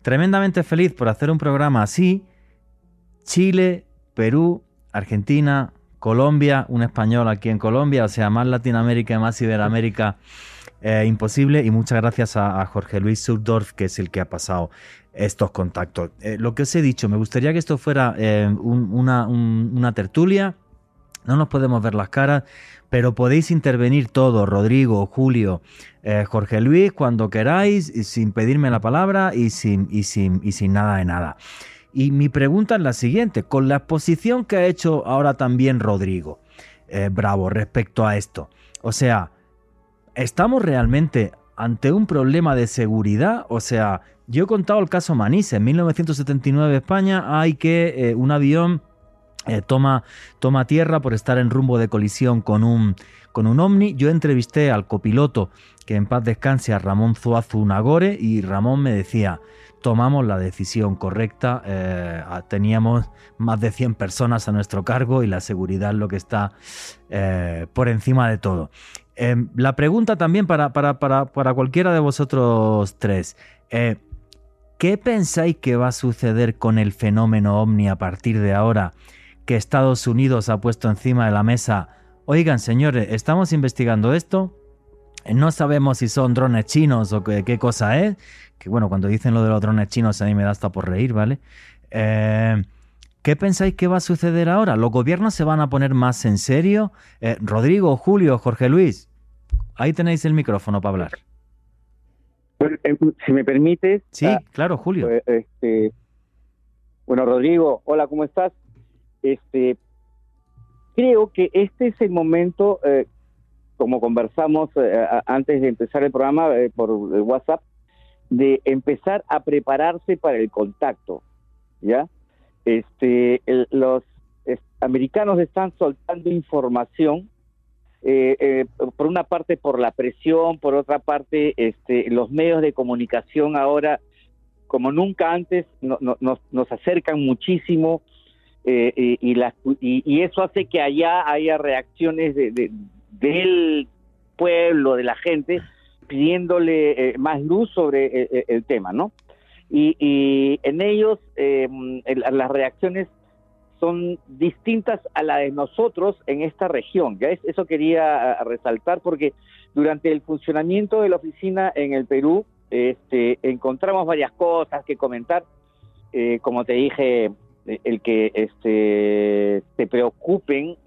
Tremendamente feliz por hacer un programa así. Chile, Perú, Argentina, Colombia, un español aquí en Colombia, o sea, más Latinoamérica y más Iberoamérica. Eh, imposible y muchas gracias a, Jorge Luis Surdorf, que es el que ha pasado estos contactos. Eh, lo que os he dicho, me gustaría que esto fuera eh, una, tertulia. No nos podemos ver las caras, pero podéis intervenir todos, Rodrigo, Julio, eh, Jorge Luis, cuando queráis, sin pedirme la palabra y sin, y, sin, y sin nada de nada. Y mi pregunta es la siguiente, con la exposición que ha hecho ahora también Rodrigo, bravo, respecto a esto. O sea, ¿estamos realmente ante un problema de seguridad? O sea, yo he contado el caso Manise. En 1979 España hay que eh, un avión eh, toma, toma tierra por estar en rumbo de colisión con un, con un ovni. Yo entrevisté al copiloto, que en paz descanse, a Ramón Zuazu Nagore, y Ramón me decía, tomamos la decisión correcta, eh, teníamos más de 100 personas a nuestro cargo y la seguridad es lo que está por encima de todo. La pregunta también para, para, para, para, cualquiera de vosotros tres. ¿Qué pensáis que va a suceder con el fenómeno ovni a partir de ahora que Estados Unidos ha puesto encima de la mesa? Oigan, señores, estamos investigando esto. No sabemos si son drones chinos o qué, cosa es. Que bueno, cuando dicen lo de los drones chinos a mí me da hasta por reír, ¿vale? Eh, ¿Qué pensáis que va a suceder ahora? ¿Los gobiernos se van a poner más en serio? Eh, Rodrigo, Julio, Jorge Luis, ahí tenéis el micrófono para hablar. Eh, si me permites. Sí, ah, claro, Julio. Pues, este, bueno, Rodrigo, hola, ¿cómo estás? este, creo que este es el momento, eh, como conversamos antes de empezar el programa eh, por WhatsApp, de empezar a prepararse para el contacto, ¿ya? Este, los americanos están soltando información, por una parte por la presión, por otra parte este, los medios de comunicación ahora, como nunca antes, nos acercan muchísimo eh, y, y, eso hace que allá haya reacciones de, del pueblo, de la gente, pidiéndole eh, más luz sobre eh, el, tema, ¿no? Y, en ellos las reacciones son distintas a las de nosotros en esta región. Ya eso quería resaltar porque durante el funcionamiento de la oficina en el Perú este, encontramos varias cosas que comentar. como te dije, el que este, se preocupen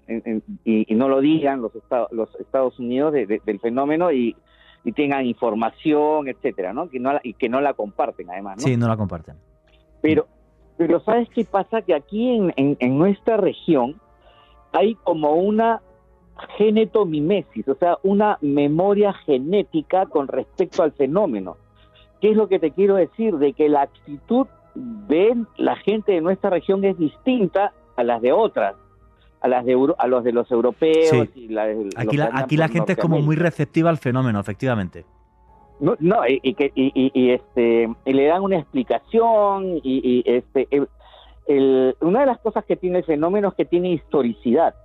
y, no lo digan los, Estados, los Estados Unidos del fenómeno y, tengan información, etcétera, ¿no? Que no y que no la comparten, además. ¿no? Sí, no la comparten. Pero, pero ¿sabes qué pasa? Que aquí en, en nuestra región hay como una genetomimesis, o sea, una memoria genética con respecto al fenómeno. ¿Qué es lo que te quiero decir? De que la actitud ven la gente de nuestra región es distinta a las de otras, a las de a los de los europeos. Y aquí la, aquí la gente es como muy receptiva al fenómeno, efectivamente. No, no y, que y, este le dan una explicación y, este el, una de las cosas que tiene el fenómeno es que tiene historicidad.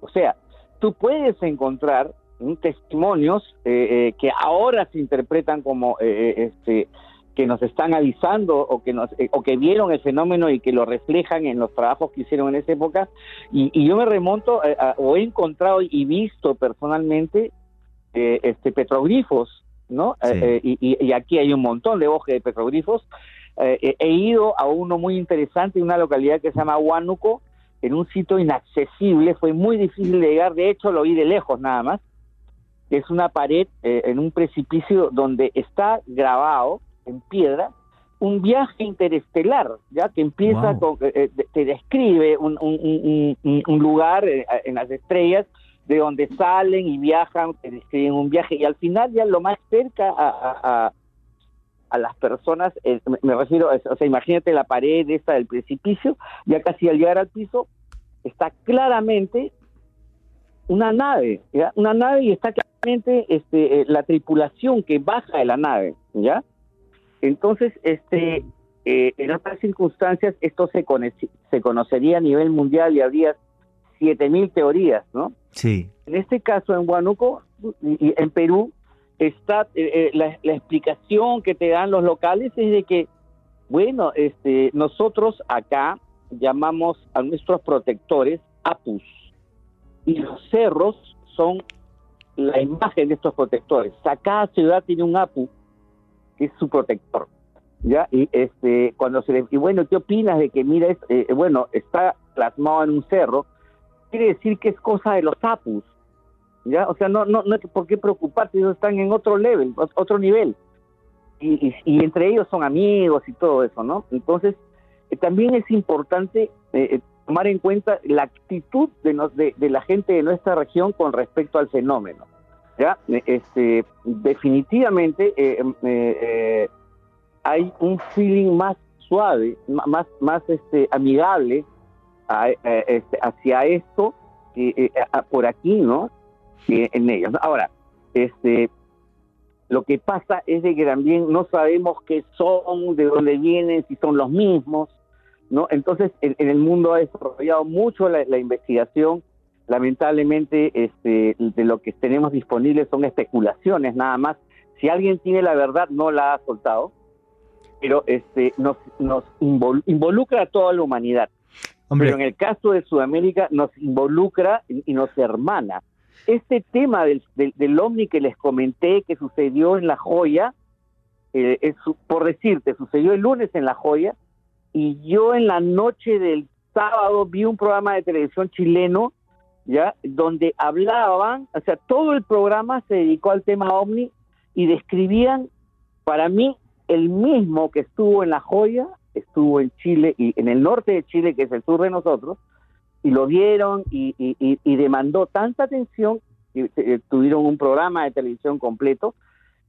O sea, tú puedes encontrar testimonios eh, eh, que ahora se interpretan como eh, este que nos están avisando o que nos eh, o que vieron el fenómeno y que lo reflejan en los trabajos que hicieron en esa época. Y, yo me remonto eh, o he encontrado y visto personalmente eh, este petroglifos no y, aquí hay un montón de hojas de petroglifos. He ido a uno muy interesante en una localidad que se llama Huánuco en un sitio inaccesible. Fue muy difícil de llegar de hecho lo vi de lejos nada más. Es una pared en un precipicio donde está grabado en piedra, un viaje interestelar, ya que empieza con, eh, eh, te describe un, lugar eh, en las estrellas de donde salen y viajan, te describen un viaje y al final ya lo más cerca a, a, las personas, me refiero, o sea, imagínate la pared esta del precipicio, ya casi al llegar al piso, está claramente una nave, ¿ya? una nave y está claramente este, la tripulación que baja de la nave, ¿ya? Entonces, este, eh, en otras circunstancias, esto se, se conocería a nivel mundial y habría 7.000 teorías, ¿no? Sí. En este caso, en Huánuco, y en Perú, está eh, eh, la, explicación que te dan los locales es de que, bueno, este, nosotros acá llamamos a nuestros protectores apus, y los cerros son la imagen de estos protectores. O sea, cada ciudad tiene un apu es su protector. ¿Ya? Y este, cuando se le, y bueno, ¿qué opinas de que, mira, eh, bueno, está plasmado en un cerro? Quiere decir que es cosa de los apus, ¿ya? O sea, no, no, no hay por qué preocuparse, ellos están en otro level, otro nivel. Y, y, entre ellos son amigos y todo eso, ¿no? Entonces, eh, también es importante eh, tomar en cuenta la actitud de, nos, de, de la gente de nuestra región con respecto al fenómeno. ¿Ya? Este, definitivamente eh, em, eh, eh, hay un feeling más suave, más, más este, amigable este, hacia esto que por aquí, ¿no? en ellos. Ahora, este, lo que pasa es de que también no sabemos qué son, de dónde vienen, si son los mismos, ¿no? Entonces, en, el mundo ha desarrollado mucho la investigación lamentablemente este, de lo que tenemos disponible son especulaciones nada más. Si alguien tiene la verdad, no la ha soltado, pero este, nos, nos involucra a toda la humanidad. Pero en el caso de Sudamérica nos involucra y, nos hermana. Este tema del, del, ovni que les comenté que sucedió en La Joya, eh, es, por decirte, sucedió el lunes en La Joya, y yo en la noche del sábado vi un programa de televisión chileno ¿ya? Donde hablaban, o sea, todo el programa se dedicó al tema ovni y describían, para mí, el mismo que estuvo en La Joya, estuvo en Chile y en el norte de Chile, que es el sur de nosotros, y lo vieron y, y, demandó tanta atención que eh, tuvieron un programa de televisión completo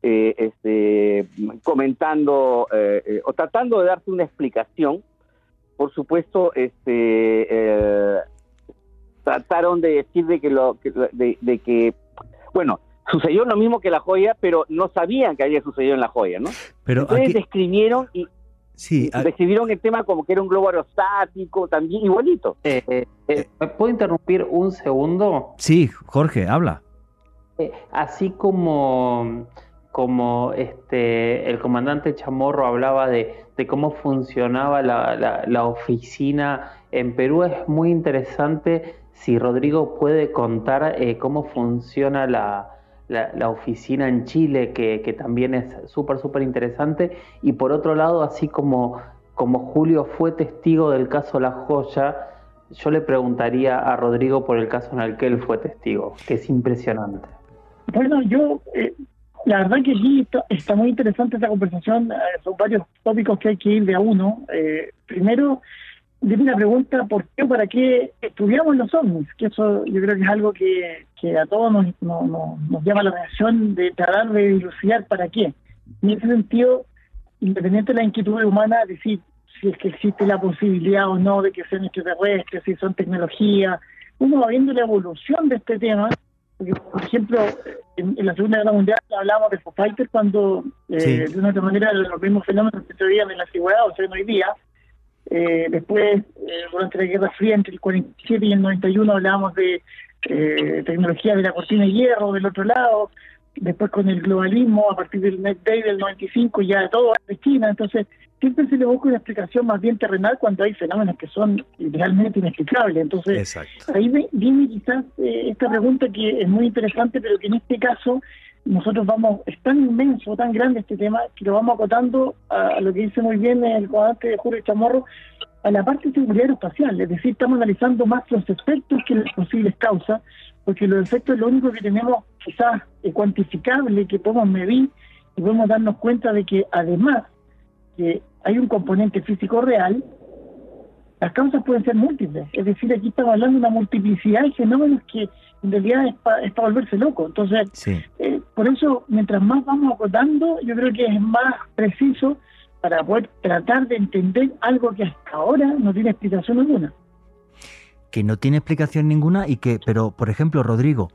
eh, este, comentando eh, eh, o tratando de darte una explicación. Por supuesto, este, eh, trataron de decir de que, lo, que- de, de que, bueno, sucedió lo mismo que la joya, pero no sabían que había sucedido en la joya, ¿no? Pero Entonces aquí, describieron y sí, a- describieron el tema como que era un globo aerostático, también igualito. Eh, eh, eh, ¿Me puedo interrumpir un segundo? sí, Jorge, habla. Eh, así como, como este, el comandante Chamorro hablaba de, de cómo funcionaba la, la- la oficina en Perú, es muy interesante si Rodrigo puede contar eh, cómo funciona la, la- oficina en Chile, que, que también es súper, súper interesante. Y por otro lado, así como, como Julio fue testigo del caso La Joya, yo le preguntaría a Rodrigo por el caso en el que él fue testigo, que es impresionante. Bueno, yo, eh, la verdad que aquí está, muy interesante esta conversación. eh, son varios tópicos que hay que ir de a uno. Eh, primero, dime la pregunta, ¿por qué o para qué estudiamos los ovnis? Que eso yo creo que es algo que, que a todos nos, no- no- nos llama la atención de tratar de dilucidar para qué. En ese sentido, independiente de la inquietud humana, decir si es que existe la posibilidad o no de que sean extraterrestres, si son tecnología, uno va viendo la evolución de este tema, porque, por ejemplo, en, en la Segunda Guerra Mundial hablábamos de Foo Fighters cuando, eh, Sí. de una otra manera, los mismos fenómenos que se veían en la antigüedad o se ven hoy día. Eh, después, eh, durante la Guerra Fría, entre el 47 y el 91, hablábamos de eh, tecnología de la cortina de hierro del otro lado. Después, con el globalismo, a partir del Net Day del 95, ya todo de China. Entonces, siempre se le busca una explicación más bien terrenal cuando hay fenómenos que son realmente inexplicables. Entonces, Exacto. Ahí viene quizás eh, esta pregunta que es muy interesante, pero que en este caso nosotros vamos, es tan inmenso, tan grande este tema, que lo vamos acotando a, lo que dice muy bien el comandante de Julio Chamorro, a la parte de seguridad aeroespacial, es decir, estamos analizando más los efectos que las posibles causas, porque los efectos es lo único que tenemos quizás cuantificable, que podemos medir y podemos darnos cuenta de que además que hay un componente físico real, las causas pueden ser múltiples. Es decir, aquí estamos hablando de una multiplicidad de fenómenos que en realidad es para volverse loco. Entonces, Sí. eh, por eso, mientras más vamos acotando, yo creo que es más preciso para poder tratar de entender algo que hasta ahora no tiene explicación alguna. que no tiene explicación ninguna y que, pero por ejemplo, Rodrigo,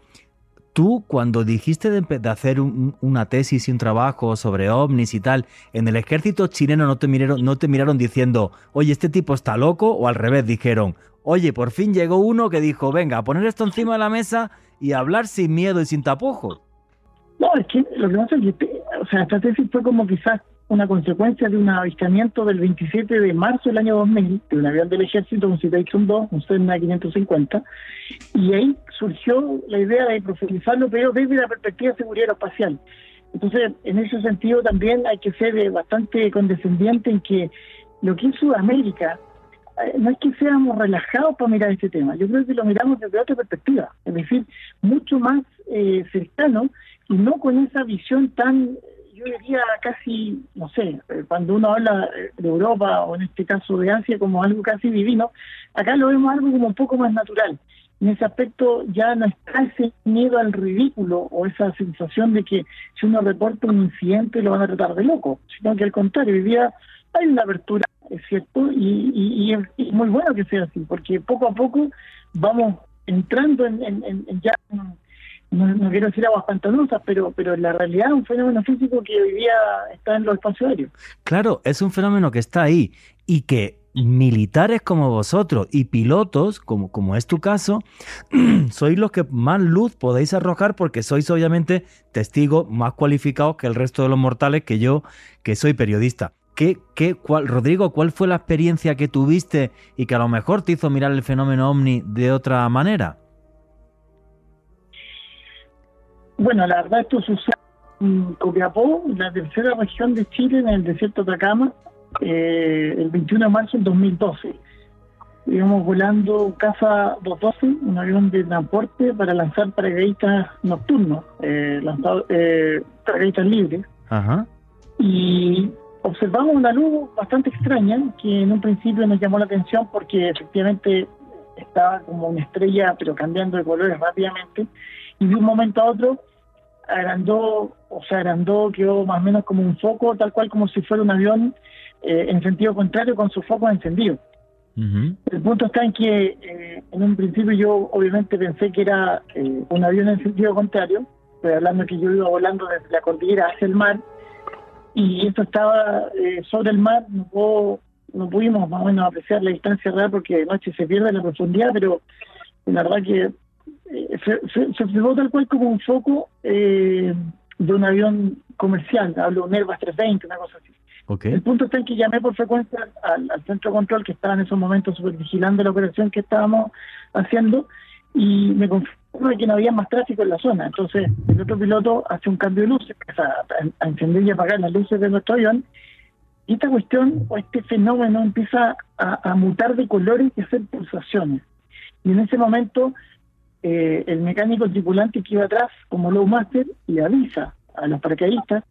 tú cuando dijiste de, hacer un- una tesis y un trabajo sobre ovnis y tal, en el ejército chileno no te miraron, no te miraron diciendo, oye, este tipo está loco, o al revés, dijeron, oye, por fin llegó uno que dijo, venga, a poner esto encima de la mesa y hablar sin miedo y sin tapujos. No, es que lo que pasa es que, o sea, esta tesis fue como quizás una consecuencia de un avistamiento del 27 de marzo del año 2000 de un avión del ejército, un Citation 2, un Cessna 550, y ahí surgió la idea de profundizarlo, pero desde la perspectiva de seguridad aeroespacial. Entonces, en ese sentido también hay que ser eh, bastante condescendiente en que lo que es Sudamérica, eh, no es que seamos relajados para mirar este tema, yo creo que lo miramos desde otra perspectiva, es decir, mucho más eh, cercano y no con esa visión tan, yo diría casi, no sé, eh, cuando uno habla de Europa o en este caso de Asia como algo casi divino, acá lo vemos algo como un poco más natural. En ese aspecto ya no está ese miedo al ridículo o esa sensación de que si uno reporta un incidente lo van a tratar de loco, sino que al contrario, hoy día hay una apertura, es cierto, y, y- y es, y muy bueno que sea así, porque poco a poco vamos entrando en, en- en- en ya, no, quiero decir aguas pantanosas, pero, pero la realidad es un fenómeno físico que hoy día está en los espacios aéreos. Claro, es un fenómeno que está ahí y que militares como vosotros y pilotos, como, como es tu caso, (clears throat) sois los que más luz podéis arrojar porque sois obviamente testigos más cualificados que el resto de los mortales que yo, que soy periodista. ¿Qué, qué, Rodrigo, ¿cuál fue la experiencia que tuviste y que a lo mejor te hizo mirar el fenómeno ovni de otra manera? Bueno, la verdad esto sucede en Copiapó, la tercera región de Chile, en el desierto de Atacama, eh, el 21 de marzo del 2012. Íbamos volando un Caza 212, un avión de transporte para lanzar paracaidistas nocturnos, eh, lanzado- eh, paracaidistas libres. Ajá. y observamos una luz bastante extraña que en un principio nos llamó la atención porque efectivamente estaba como una estrella, pero cambiando de colores rápidamente, y de un momento a otro agrandó, o sea, agrandó, quedó más o menos como un foco, tal cual como si fuera un avión eh, en sentido contrario con su foco encendido. El punto está en que eh, en un principio yo obviamente pensé que era eh, un avión en sentido contrario, estoy hablando que yo iba volando desde la cordillera hacia el mar, y esto estaba sobre el mar, no, no pudimos más o menos apreciar la distancia real porque de noche se pierde la profundidad, pero la verdad que se, se, se tal cual como un foco de un avión comercial, hablo de un Airbus 320, una cosa así. El punto está en que llamé por frecuencia al, centro de control que estaba en esos momentos supervigilando la operación que estábamos haciendo y me confirmó que no había más tráfico en la zona. Entonces el otro piloto hace un cambio de luces, empieza a, encender y apagar las luces de nuestro avión y esta cuestión o este fenómeno empieza a, mutar de colores y a hacer pulsaciones. Y en ese momento eh, el mecánico tripulante que iba atrás, como low master, le avisa a los paracaidistas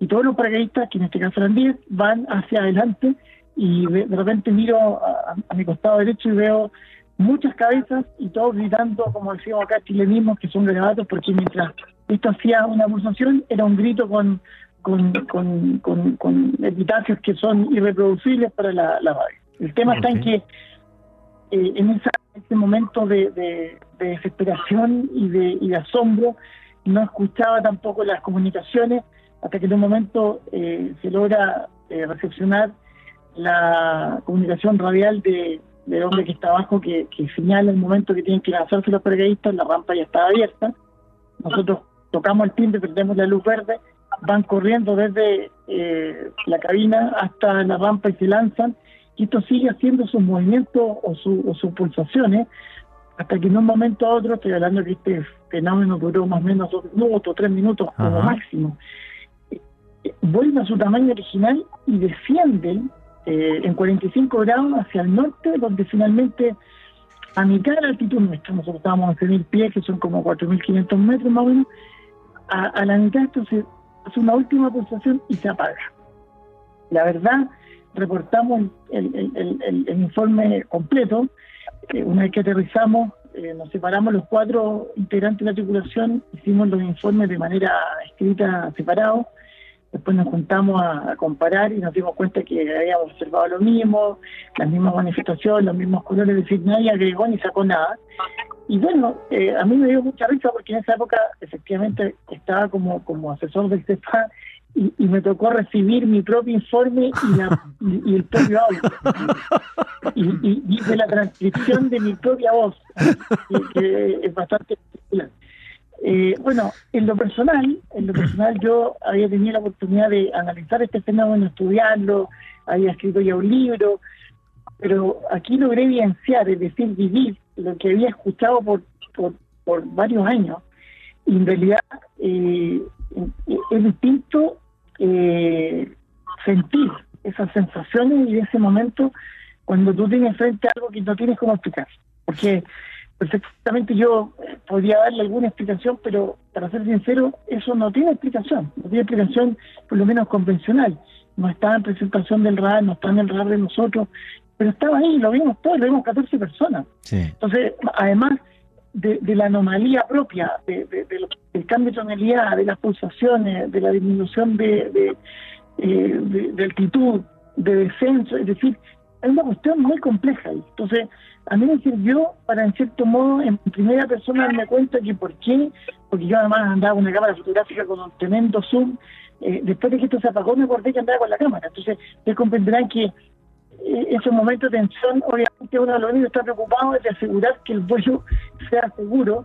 y todos los paracaidistas, que en este caso eran 10, van hacia adelante y de, repente miro a, mi costado derecho y veo muchas cabezas y todos gritando, como decíamos acá, chilenismos que son grabados, porque mientras esto hacía una pulsación, era un grito con, con, con, epitafios que son irreproducibles para la, radio. El tema está en que eh, en ese momento de, desesperación y de, de asombro, no escuchaba tampoco las comunicaciones, hasta que en un momento eh, se logra eh, recepcionar la comunicación radial de, del hombre que está abajo que, señala el momento que tienen que lanzarse los paracaidistas, la rampa ya está abierta, nosotros tocamos el timbre, prendemos la luz verde, van corriendo desde eh, la cabina hasta la rampa y se lanzan, esto sigue haciendo sus movimientos o, o sus pulsaciones, hasta que en un momento a otro, estoy hablando que este fenómeno duró más o menos dos minutos, tres minutos como máximo, vuelve a su tamaño original y descienden eh, en 45 grados hacia el norte, donde finalmente a mitad de la altitud nuestra, nosotros estábamos a 6.000 pies, que son como 4.500 metros más o menos, a, la mitad esto se hace una última pulsación y se apaga. La verdad, reportamos el, informe completo, una vez que aterrizamos, eh, nos separamos los cuatro integrantes de la tripulación, hicimos los informes de manera escrita separados, Después nos juntamos a, comparar y nos dimos cuenta que habíamos observado lo mismo, las mismas manifestaciones, los mismos colores, es decir, nadie agregó ni sacó nada. Y bueno, eh, a mí me dio mucha risa porque en esa época efectivamente estaba como, como asesor del (laughs) CEPA y, me tocó recibir mi propio informe y, (laughs) el propio audio. Y, y, la transcripción de mi propia voz, que, es bastante eh, bueno, en lo personal, en lo personal yo había tenido la oportunidad de analizar este fenómeno, estudiarlo, había escrito ya un libro, pero aquí logré evidenciar, es decir, vivir lo que había escuchado por, por, varios años. Y en realidad eh, es distinto eh, sentir esas sensaciones y ese momento cuando tú tienes frente a algo que no tienes cómo explicar. Porque perfectamente yo podría darle alguna explicación, pero para ser sincero, eso no tiene explicación, no tiene explicación por lo menos convencional. No está en presentación del radar, no está en el radar de nosotros, pero estaba ahí, lo vimos todos, lo vimos 14 personas. Entonces, además de, la anomalía propia, de, del cambio de tonalidad, de las pulsaciones, de la disminución de, eh, de altitud, de descenso, es decir, es una cuestión muy compleja. Entonces, a mí me sirvió para, en cierto modo, en primera persona darme cuenta que por qué, porque yo además andaba una cámara fotográfica con un tremendo zoom, eh, después de que esto se apagó me acordé que andaba con la cámara. Entonces, ustedes comprenderán que esos momentos de tensión, obviamente uno de los niños está preocupado de asegurar que el vuelo sea seguro,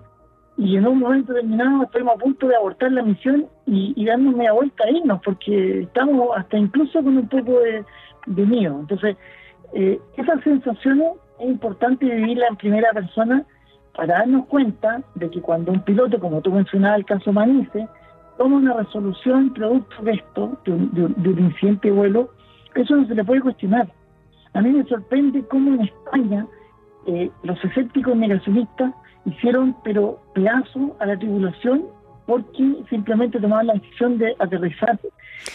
y en un momento determinado estuvimos a punto de abortar la misión y, y darnos media vuelta a irnos, porque estamos hasta incluso con un poco de, de miedo. Entonces, eh, esas sensaciones es importante vivirlas en primera persona para darnos cuenta de que cuando un piloto, como tú mencionabas el caso Manice, toma una resolución producto de esto, de un, incidente de vuelo, eso no se le puede cuestionar. A mí me sorprende cómo en España eh, los escépticos negacionistas hicieron pero pedazo a la tribulación porque simplemente tomaban la decisión de aterrizar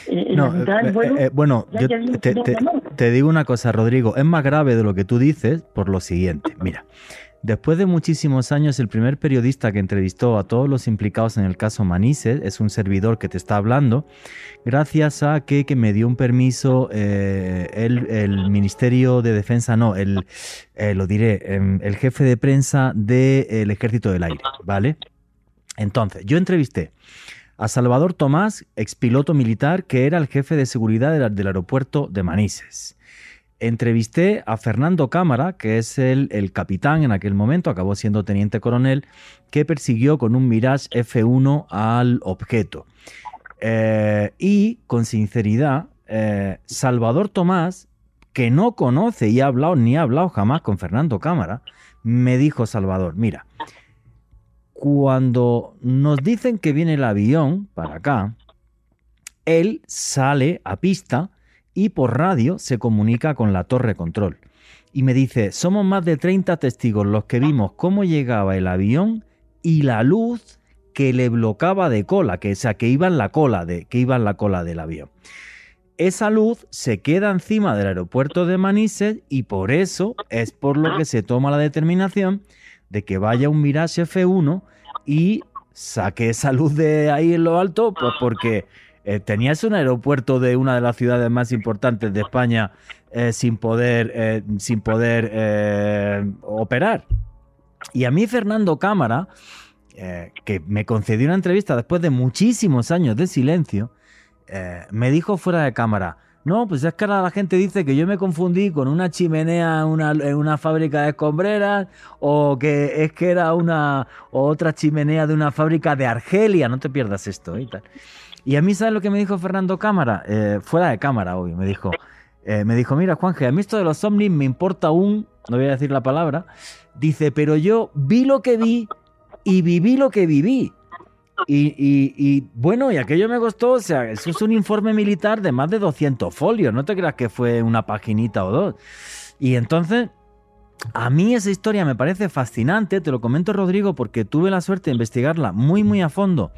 eh, en la del eh, vuelo. Eh, bueno, yo te, digo una cosa, Rodrigo, es más grave de lo que tú dices por lo siguiente. Mira, Después de muchísimos años, el primer periodista que entrevistó a todos los implicados en el caso Manises es un servidor que te está hablando, gracias a que, me dio un permiso eh, el, Ministerio de Defensa, no, el, eh, lo diré, em, el jefe de prensa del Ejército del Aire, ¿vale? Entonces, yo entrevisté a Salvador Tomás, expiloto militar, que era el jefe de seguridad del aeropuerto de Manises entrevisté a Fernando Cámara, que es el, capitán en aquel momento, acabó siendo teniente coronel, que persiguió con un Mirage F1 al objeto. Eh, y con sinceridad, eh, Salvador Tomás, que no conoce y ha hablado ni ha hablado jamás con Fernando Cámara, me dijo Salvador, mira, cuando nos dicen que viene el avión para acá, él sale a pista y por radio se comunica con la torre control. Y me dice, somos más de 30 testigos los que vimos cómo llegaba el avión y la luz que le bloqueaba de cola, que, o que iba en la cola, de, que iba en la cola del avión. Esa luz se queda encima del aeropuerto de Manises y por eso es por lo que se toma la determinación de que vaya un Mirage F1 y saque esa luz de ahí en lo alto, pues porque eh, tenías un aeropuerto de una de las ciudades más importantes de España eh, sin poder, eh, sin poder operar. Y a mí Fernando Cámara, que me concedió una entrevista después de muchísimos años de silencio, me dijo fuera de cámara, no, pues es que ahora la gente dice que yo me confundí con una chimenea en una, fábrica de escombreras o que es que era una otra chimenea de una fábrica de Argelia. No te pierdas esto y tal. Y a mí, ¿sabes lo que me dijo Fernando Cámara? Eh, fuera de cámara, hoy, me dijo. Eh, me dijo, mira, Juanje, a mí esto de los ovnis me importa un, no voy a decir la palabra, dice, pero yo vi lo que vi y viví lo que viví. Y, bueno, y aquello me costó, o sea, eso es un informe militar de más de 200 folios, no te creas que fue una paginita o dos. Y entonces, a mí esa historia me parece fascinante, te lo comento Rodrigo porque tuve la suerte de investigarla muy, muy a fondo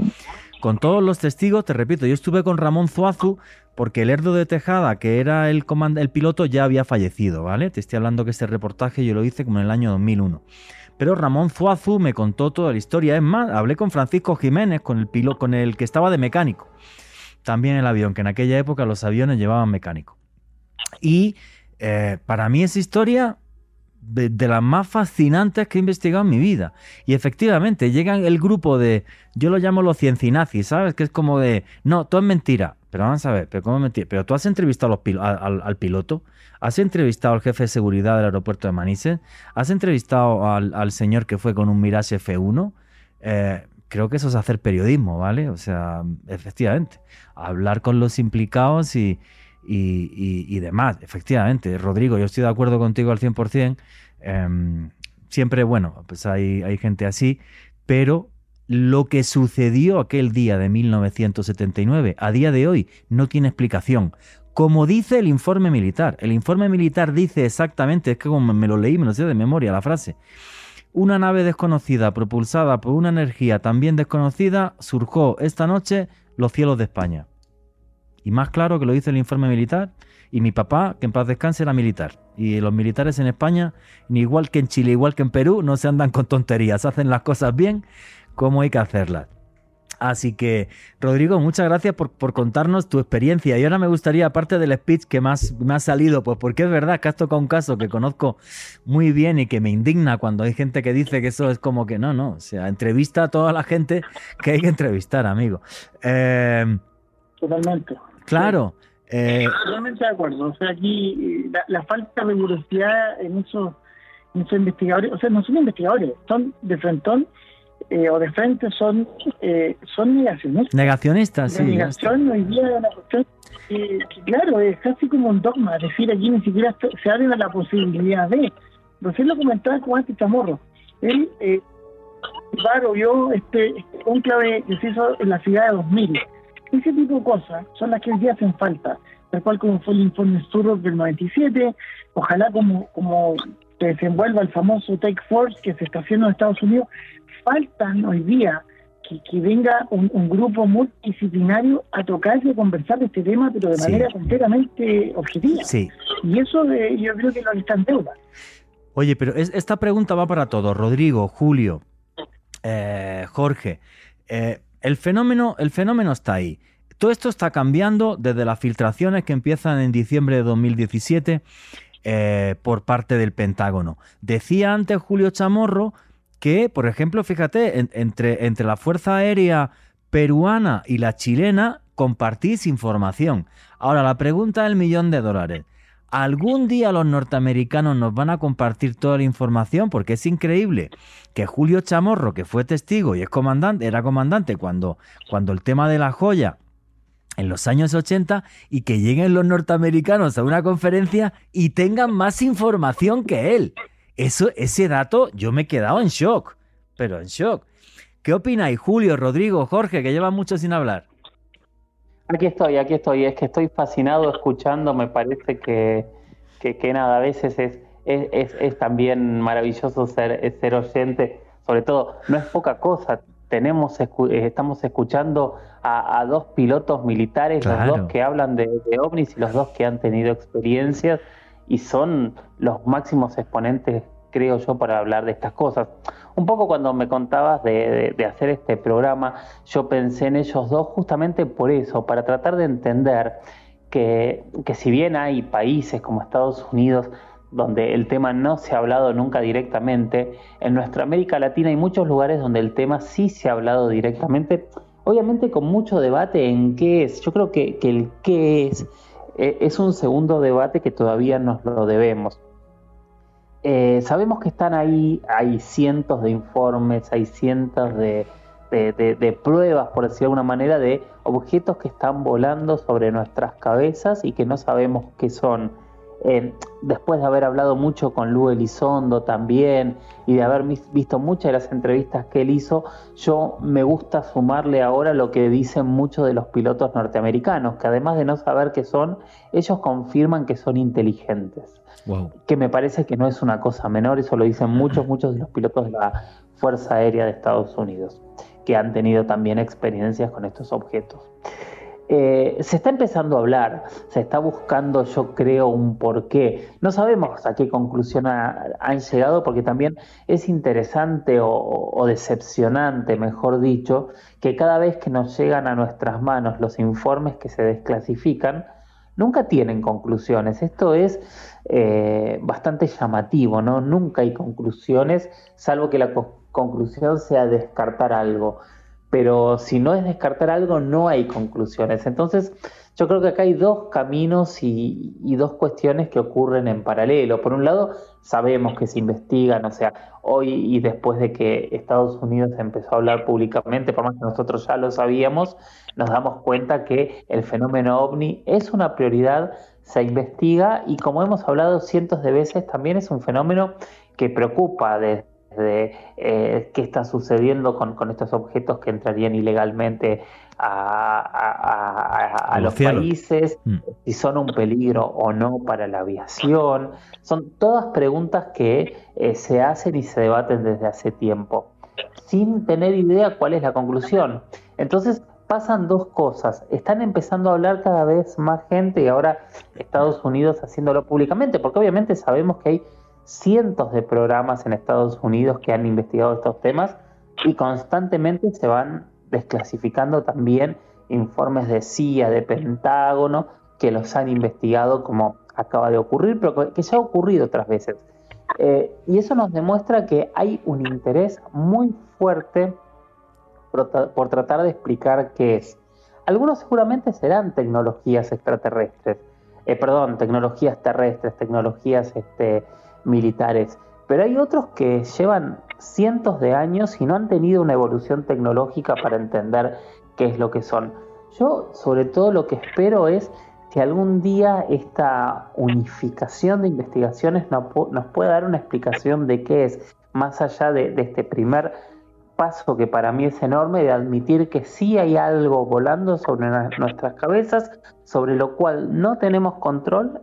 con todos los testigos, te repito, yo estuve con Ramón Zuazu porque el Erdo de Tejada, que era el, el piloto, ya había fallecido, ¿vale? Te estoy hablando que este reportaje yo lo hice como en el año 2001. Pero Ramón Zuazu me contó toda la historia. Es más, hablé con Francisco Jiménez, con el, piloto, con el que estaba de mecánico. También el avión, que en aquella época los aviones llevaban mecánico. Y eh, para mí esa historia de, las más fascinantes que he investigado en mi vida. Y efectivamente, llegan el grupo de, yo lo llamo los ciencinazis, ¿sabes? Que es como de, no, todo es mentira. Pero vamos a ver, pero ¿cómo mentira? Pero tú has entrevistado al, piloto, has entrevistado al jefe de seguridad del aeropuerto de Manises, has entrevistado al, señor que fue con un Mirage F1. Eh, creo que eso es hacer periodismo, ¿vale? O sea, efectivamente, hablar con los implicados y, y, demás. Efectivamente, Rodrigo, yo estoy de acuerdo contigo al 100%. Em, siempre, bueno, pues hay, hay gente así, pero lo que sucedió aquel día de 1979 a día de hoy no tiene explicación. Como dice el informe militar, el informe militar dice exactamente, es que como me lo leí, me lo sé de memoria la frase, una nave desconocida propulsada por una energía también desconocida surgió esta noche los cielos de España. Y más claro que lo dice el informe militar. Y mi papá, que en paz descanse, era militar. Y los militares en España, ni igual que en Chile, igual que en Perú, no se andan con tonterías. Hacen las cosas bien como hay que hacerlas. Así que, Rodrigo, muchas gracias por, contarnos tu experiencia. Y ahora me gustaría, aparte del speech que más me ha salido, pues porque es verdad que has tocado un caso que conozco muy bien y que me indigna cuando hay gente que dice que eso es como que no, no. O sea, entrevista a toda la gente que hay que entrevistar, amigo. Eh, Totalmente. Claro. Eh, Totalmente de acuerdo. O sea, aquí la, falta de rigurosidad en esos, investigadores, o sea, no son investigadores, son de frentón eh, o de frente, son, eh, son negacionistas. Negacionistas, sí. negación hoy día de una cuestión que, claro, es casi como un dogma, es decir, aquí ni siquiera se abre la posibilidad de. Recién lo comentaba con este Chamorro. Él, eh, claro, vio este, este conclave que se hizo en la ciudad de 2000 ese tipo de cosas son las que hoy día hacen falta, tal cual como fue el informe Sturrock del 97, ojalá como, como se desenvuelva el famoso Take Force que se está haciendo en Estados Unidos, faltan hoy día que, que venga un, grupo multidisciplinario a tocarse y a conversar de este tema, pero de manera completamente objetiva. Sí. Y eso de, yo creo que lo está en deuda. Oye, pero esta pregunta va para todos. Rodrigo, Julio, eh, Jorge. Eh, el, fenómeno, el fenómeno está ahí. Todo esto está cambiando desde las filtraciones que empiezan en diciembre de 2017 eh, por parte del Pentágono. Decía antes Julio Chamorro que, por ejemplo, fíjate, entre, entre la Fuerza Aérea peruana y la chilena compartís información. Ahora, la pregunta del millón de dólares. ¿Algún día los norteamericanos nos van a compartir toda la información? Porque es increíble que Julio Chamorro, que fue testigo y es comandante, era comandante cuando, cuando el tema de la joya en los años 80 y que lleguen los norteamericanos a una conferencia y tengan más información que él. Eso, ese dato yo me he quedado en shock, pero en shock. ¿Qué opináis, Julio, Rodrigo, Jorge, que llevan mucho sin hablar? Aquí estoy, aquí estoy. Es que estoy fascinado escuchando. Me parece que, que, nada, a veces es, es, es, también maravilloso ser, ser oyente. Sobre todo, no es poca cosa. Tenemos, eh, estamos escuchando a, dos pilotos militares, los dos que hablan de, de ovnis y los dos que han tenido experiencias y son los máximos exponentes, creo yo, para hablar de estas cosas. Un poco cuando me contabas de, hacer este programa, yo pensé en ellos dos justamente por eso, para tratar de entender que, si bien hay países como Estados Unidos donde el tema no se ha hablado nunca directamente, en nuestra América Latina hay muchos lugares donde el tema sí se ha hablado directamente, obviamente con mucho debate en qué es. Yo creo que, que el qué es eh, es un segundo debate que todavía nos lo debemos. Eh, sabemos que están ahí, hay cientos de informes, hay cientos de, pruebas, por decirlo de alguna manera, de objetos que están volando sobre nuestras cabezas y que no sabemos qué son. Eh, después de haber hablado mucho con Lu Elizondo también y de haber visto muchas de las entrevistas que él hizo, yo me gusta sumarle ahora lo que dicen muchos de los pilotos norteamericanos, que además de no saber qué son, ellos confirman que son inteligentes. Que me parece que no es una cosa menor, eso lo dicen muchos, (clears throat) muchos de los pilotos de la Fuerza Aérea de Estados Unidos, que han tenido también experiencias con estos objetos. Eh, se está empezando a hablar, se está buscando, yo creo, un porqué. No sabemos a qué conclusión han llegado, porque también es interesante o, decepcionante, mejor dicho, que cada vez que nos llegan a nuestras manos los informes que se desclasifican, nunca tienen conclusiones. Esto es eh, bastante llamativo, ¿no? Nunca hay conclusiones, salvo que la conclusión sea descartar algo. Pero si no es descartar algo, no hay conclusiones. Entonces, yo creo que acá hay dos caminos y, y, dos cuestiones que ocurren en paralelo. Por un lado, sabemos que se investigan, o sea, hoy y después de que Estados Unidos empezó a hablar públicamente, por más que nosotros ya lo sabíamos, nos damos cuenta que el fenómeno ovni es una prioridad, se investiga y como hemos hablado cientos de veces, también es un fenómeno que preocupa desde de eh, qué está sucediendo con, estos objetos que entrarían ilegalmente a, los países, mm. si son un peligro o no para la aviación. Son todas preguntas que eh, se hacen y se debaten desde hace tiempo, sin tener idea cuál es la conclusión. Entonces pasan dos cosas. Están empezando a hablar cada vez más gente y ahora Estados Unidos haciéndolo públicamente, porque obviamente sabemos que hay cientos de programas en Estados Unidos que han investigado estos temas y constantemente se van desclasificando también informes de CIA, de Pentágono, que los han investigado como acaba de ocurrir, pero que ya ha ocurrido otras veces. Eh, y eso nos demuestra que hay un interés muy fuerte por, tratar de explicar qué es. Algunos seguramente serán tecnologías extraterrestres, eh, perdón, tecnologías terrestres, tecnologías este, militares, pero hay otros que llevan cientos de años y no han tenido una evolución tecnológica para entender qué es lo que son. Yo sobre todo lo que espero es que algún día esta unificación de investigaciones nos, pueda dar una explicación de qué es, más allá de, de, este primer paso que para mí es enorme, de admitir que sí hay algo volando sobre nuestras cabezas, sobre lo cual no tenemos control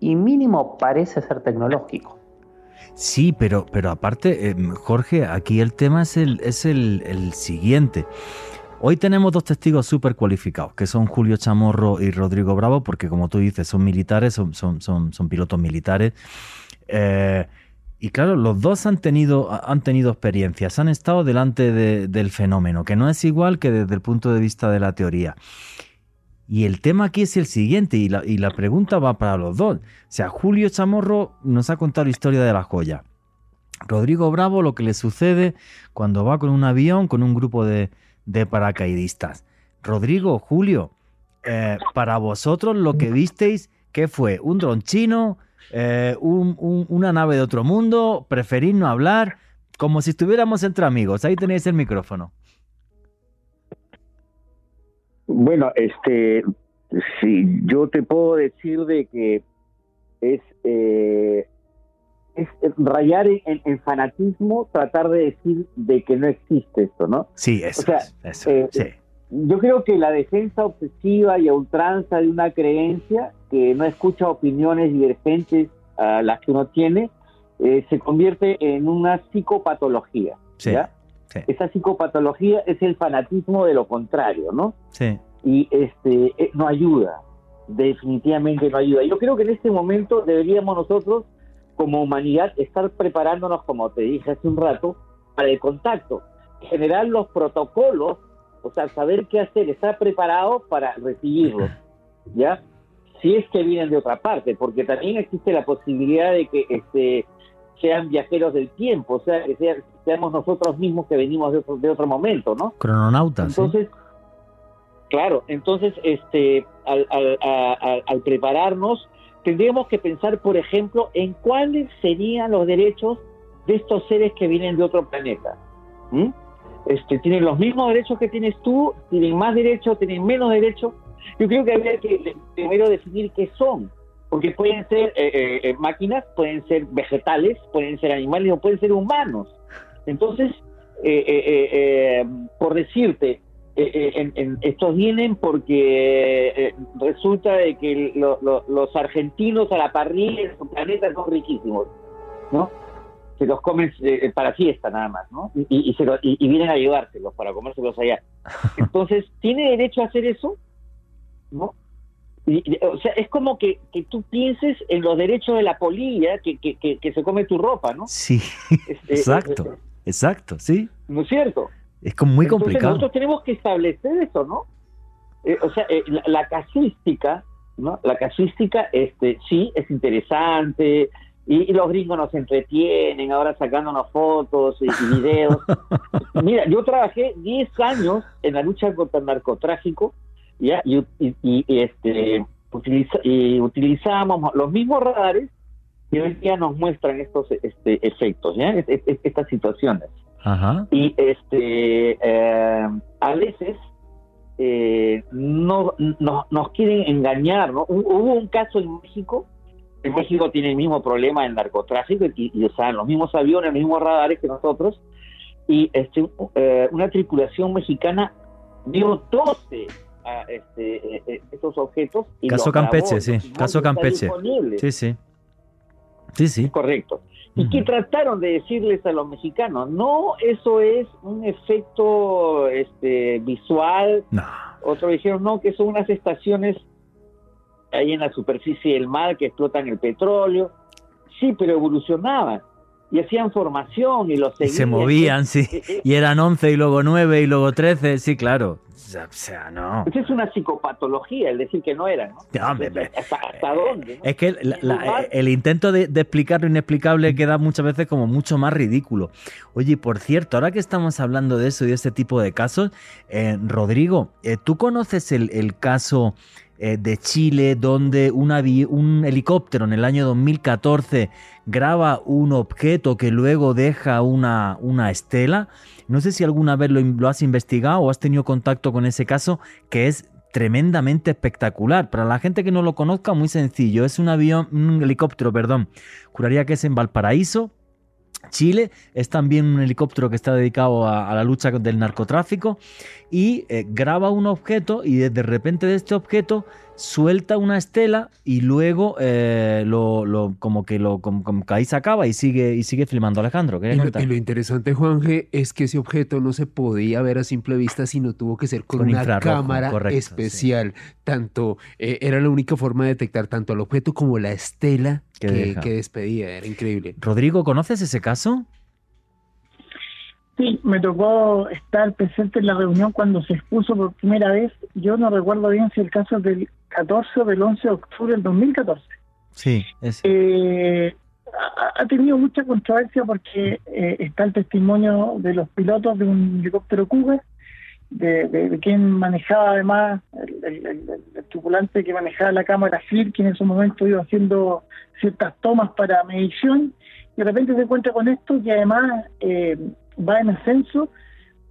y mínimo parece ser tecnológico. Sí, pero, pero aparte, em, Jorge, aquí el tema es el, es el, siguiente. Hoy tenemos dos testigos súper cualificados, que son Julio Chamorro y Rodrigo Bravo, porque como tú dices, son militares, son, son, son, pilotos militares. Eh, Y claro, los dos han tenido, han tenido experiencias, han estado delante de- del fenómeno, que no es igual que desde el punto de vista de la teoría. Y el tema aquí es el siguiente, y la, y la pregunta va para los dos. O sea, Julio Chamorro nos ha contado la historia de la joya. Rodrigo Bravo, lo que le sucede cuando va con un avión con un grupo de, de paracaidistas. Rodrigo, Julio, eh, para vosotros lo que visteis, ¿qué fue? ¿Un dron chino? Eh, un- un- ¿Una nave de otro mundo? ¿Preferís no hablar? Como si estuviéramos entre amigos. Ahí tenéis el micrófono. Bueno, este, sí, yo te puedo decir de que es, eh, es rayar en, en- en fanatismo tratar de decir de que no existe esto, ¿no? Sí, eso O sea, es, eso, eh, sí. Yo creo que la defensa obsesiva y a ultranza de una creencia que no escucha opiniones divergentes a las que uno tiene eh, se convierte en una psicopatología. Sí, ¿ya? sí. Esa psicopatología es el fanatismo de lo contrario, ¿no? Sí, y este eh, no ayuda, definitivamente no ayuda. Yo creo que en este momento deberíamos nosotros, como humanidad, estar preparándonos, como te dije hace un rato, para el contacto, generar los protocolos, o sea, saber qué hacer, estar preparado para recibirlos, ¿ya? Si es que vienen de otra parte, porque también existe la posibilidad de que este sean viajeros del tiempo, o sea, que sea- seamos nosotros mismos que venimos de otro, de otro momento, ¿no? crononautas. ¿sí? Entonces, claro, entonces, este, al, al- a- a- al prepararnos, tendríamos que pensar, por ejemplo, en cuáles serían los derechos de estos seres que vienen de otro planeta. ¿Mm? Este, tienen los mismos derechos que tienes tú, tienen más derechos, tienen menos derechos. Yo creo que habría que primero definir qué son, porque pueden ser eh, eh, eh, máquinas, pueden ser vegetales, pueden ser animales o pueden ser humanos. Entonces, eh, por decirte, en- en- estos vienen porque resulta de que lo- lo- los argentinos a la parrilla en su planeta son riquísimos, ¿no? Se los comen eh, para fiesta nada más, ¿no? Y, y- y se lo- y- y vienen a llevárselos para comérselos allá. (laughs) Entonces, ¿tiene derecho a hacer eso? ¿No? Y- y- o sea, es como que, que tú pienses en los derechos de la polilla que, que, que, que se come tu ropa, ¿no? Sí, Este, (laughs) exacto, eh, exacto, sí. ¿No es cierto? Es como muy Entonces, complicado. Nosotros tenemos que establecer eso, ¿no? Eh, o sea, eh, la, la casuística, ¿no? La casuística, este, sí, es interesante y, y los gringos nos entretienen ahora sacándonos fotos y, y videos. (laughs) Mira, yo trabajé 10 años en la lucha contra el narcotráfico, ¿ya? Y, y- y, este, utiliza- y utilizábamos los mismos radares que hoy día nos muestran estos este, efectos, ¿ya? Es- es- es- estas situaciones Ajá. y este eh, a veces eh, no, no- nos quieren engañar ¿no? Hu- hubo un caso en México en México tiene el mismo problema del narcotráfico y, y usaban los mismos aviones, los mismos radares que nosotros y este eh, una tripulación mexicana vio 12 a, este, eh, eh, estos objetos y Caso. Campeche, sí, caso Campeche. Sí, sí. Sí, sí. Correcto. ¿Y Ujú. qué trataron de decirles a los mexicanos? No, eso es un efecto este, visual. No. Otros dijeron, no, que son unas estaciones ahí en la superficie del mar que explotan el petróleo. Sí, pero evolucionaban y hacían formación y los Y seguían. se movían, sí. Y eran 11 y luego 9 y luego 13, sí, claro. O sea, no. Esa es una psicopatología, el decir que no eran. ¿no? ¿Hasta, hasta dónde? no? Es que la- la- el intento de, de explicar lo inexplicable queda muchas veces como mucho más ridículo. Oye, por cierto, ahora que estamos hablando de eso y de este tipo de casos, eh, Rodrigo, eh, ¿tú conoces el, el caso eh, de Chile donde un, helicóptero en el año 2014 graba un objeto que luego deja una, una estela? No sé si alguna vez lo, lo has investigado o has tenido contacto con ese caso, que es tremendamente espectacular. Para la gente que no lo conozca, muy sencillo. Es un avión, un helicóptero, perdón. Juraría que es en Valparaíso. Chile es también un helicóptero que está dedicado a, la lucha del narcotráfico y eh, graba un objeto y de repente de este objeto suelta una estela y luego eh, lo, lo- como que lo como, como que ahí se acaba y sigue y sigue filmando Alejandro. ¿qué Y lo, contar? y lo interesante, Juanje, es que ese objeto no se podía ver a simple vista, sino tuvo que ser con, Con una cámara correcto, sí. especial. Tanto eh, era la única forma de detectar tanto al objeto como la estela Que que despedía. Era increíble. Rodrigo, ¿conoces ese caso? Sí, me tocó estar presente en la reunión cuando se expuso por primera vez. Yo no recuerdo bien si el caso es del 14 o del 11 de octubre del 2014. Sí, ese. Eh, ha, tenido mucha controversia porque eh, está el testimonio de los pilotos de un helicóptero Cougar, de, de- de quien manejaba además, el, el- el- el tripulante que manejaba la cámara FLIR, que en ese momento iba haciendo ciertas tomas para medición, y de repente se encuentra con esto que además eh, va en ascenso,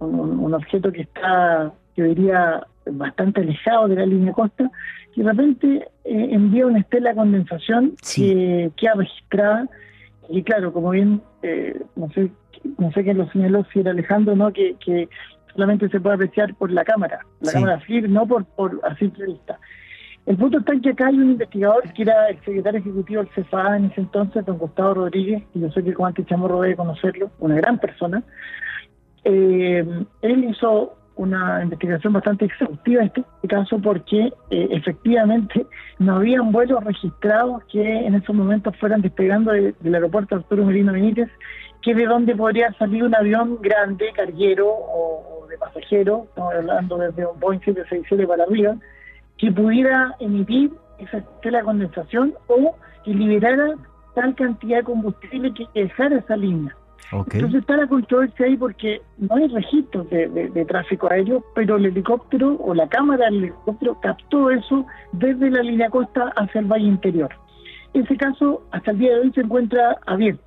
un, un objeto que está, yo diría, bastante alejado de la línea costa, y de repente eh, envía una estela de condensación Sí. que queda registrada y claro como bien eh, no sé no sé quién lo señaló si era Alejandro no que, que solamente se puede apreciar por la cámara la Sí. cámara FLIR no por por a simple vista el punto está en que acá hay un investigador que era el secretario ejecutivo del CFA en ese entonces, don Gustavo Rodríguez, y yo sé que comandante Chamorro debe conocerlo, una gran persona. Eh, él hizo una investigación bastante exhaustiva en este caso porque eh, efectivamente no habían vuelos registrados que en esos momentos fueran despegando de- del aeropuerto Arturo Merino Benítez, que de donde podría salir un avión grande, carguero o, o de pasajero, estamos hablando desde un Boeing 767 para arriba, que pudiera emitir esa estela de condensación o que liberara tal cantidad de combustible que dejara esa línea. Entonces está la controversia ahí porque no hay registros de, de- de tráfico aéreo, pero el helicóptero o la cámara del helicóptero captó eso desde la línea costa hacia el valle interior. Ese caso hasta el día de hoy se encuentra abierto.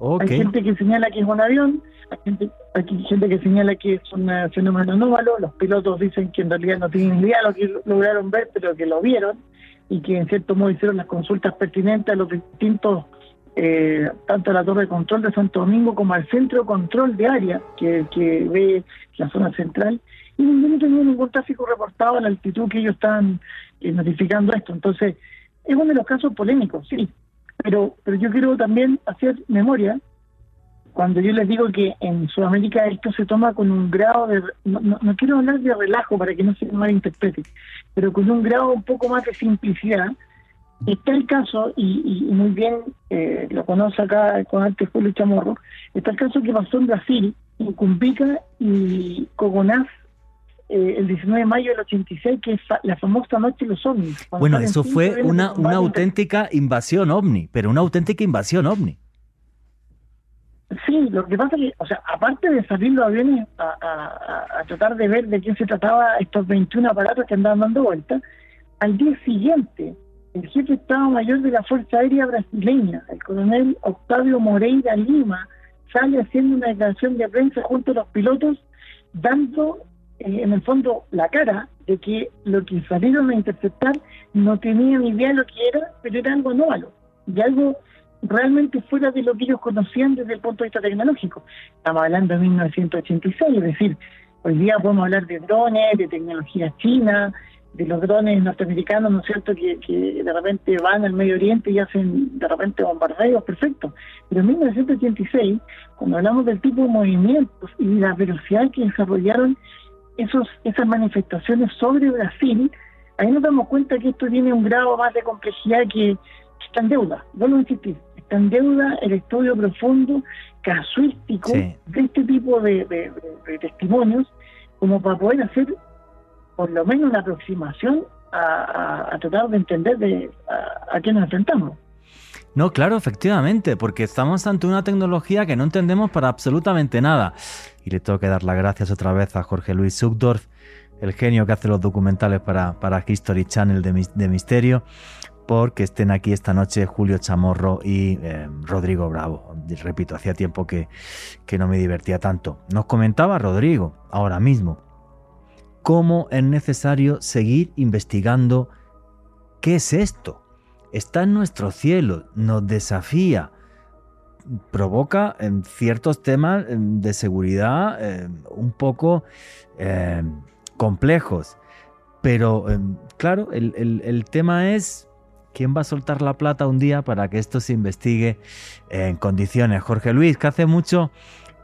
Ok. Hay gente que señala que es un avión, hay gente, hay gente que señala que es un eh, fenómeno anómalo, los pilotos dicen que en realidad no tienen idea de lo que lograron ver, pero que lo vieron y que en cierto modo hicieron las consultas pertinentes a los distintos, eh, tanto la torre de control de Santo Domingo como al centro control de área que, que ve la zona central y ninguno tenía ningún tráfico reportado a la altitud que ellos estaban eh, notificando esto. Entonces, es uno de los casos polémicos, sí, pero, pero yo quiero también hacer memoria cuando yo les digo que en Sudamérica esto se toma con un grado de, no, no- no quiero hablar de relajo para que no se malinterprete, pero con un grado un poco más de simplicidad, está el caso, y, muy bien eh, lo conoce acá con antes Julio Chamorro, está el caso que pasó en Brasil, en Cumbica y Cogonaz, eh, el 19 de mayo del 86, que es fa- la famosa Noche de los ovnis. Bueno, eso fue una, una auténtica invasión ovni, pero una auténtica invasión ovni. Sí, lo que pasa es que, o sea, aparte de salir los aviones a, a- a- tratar de ver de qué se trataba estos 21 aparatos que andaban dando vueltas, al día siguiente, el jefe de Estado Mayor de la Fuerza Aérea Brasileña, el coronel Octavio Moreira Lima, sale haciendo una declaración de prensa junto a los pilotos, dando eh, en el fondo la cara de que lo que salieron a interceptar no tenían idea de lo que era, pero era algo anómalo y algo realmente fuera de lo que ellos conocían desde el punto de vista tecnológico. Estamos hablando de 1986, es decir, hoy día podemos hablar de drones, de tecnología china, de los drones norteamericanos, ¿no es cierto?, que, que de repente van al Medio Oriente y hacen de repente bombardeos, perfecto. Pero en 1986, cuando hablamos del tipo de movimientos y la velocidad que desarrollaron esos, esas manifestaciones sobre Brasil, ahí nos damos cuenta que esto tiene un grado más de complejidad que, que está en deuda. Vuelvo a insistir, está en deuda el estudio profundo, casuístico, Sí. de este tipo de, de- de- de testimonios, como para poder hacer por lo menos una aproximación a, tratar de entender de a, a qué nos enfrentamos. No, claro, efectivamente, porque estamos ante una tecnología que no entendemos para absolutamente nada. Y le tengo que dar las gracias otra vez a Jorge Luis Sugdorf, el genio que hace los documentales para, para History Channel de, mis- de Misterio, porque estén aquí esta noche Julio Chamorro y eh, Rodrigo Bravo. Repito, hacía tiempo que, que no me divertía tanto. Nos comentaba Rodrigo ahora mismo cómo es necesario seguir investigando qué es esto está en nuestro cielo, nos desafía, provoca en ciertos temas em, de seguridad em, un poco em, complejos. Pero, em, claro, el, tema es quién va a soltar la plata un día para que esto se investigue en condiciones. Jorge Luis, que hace mucho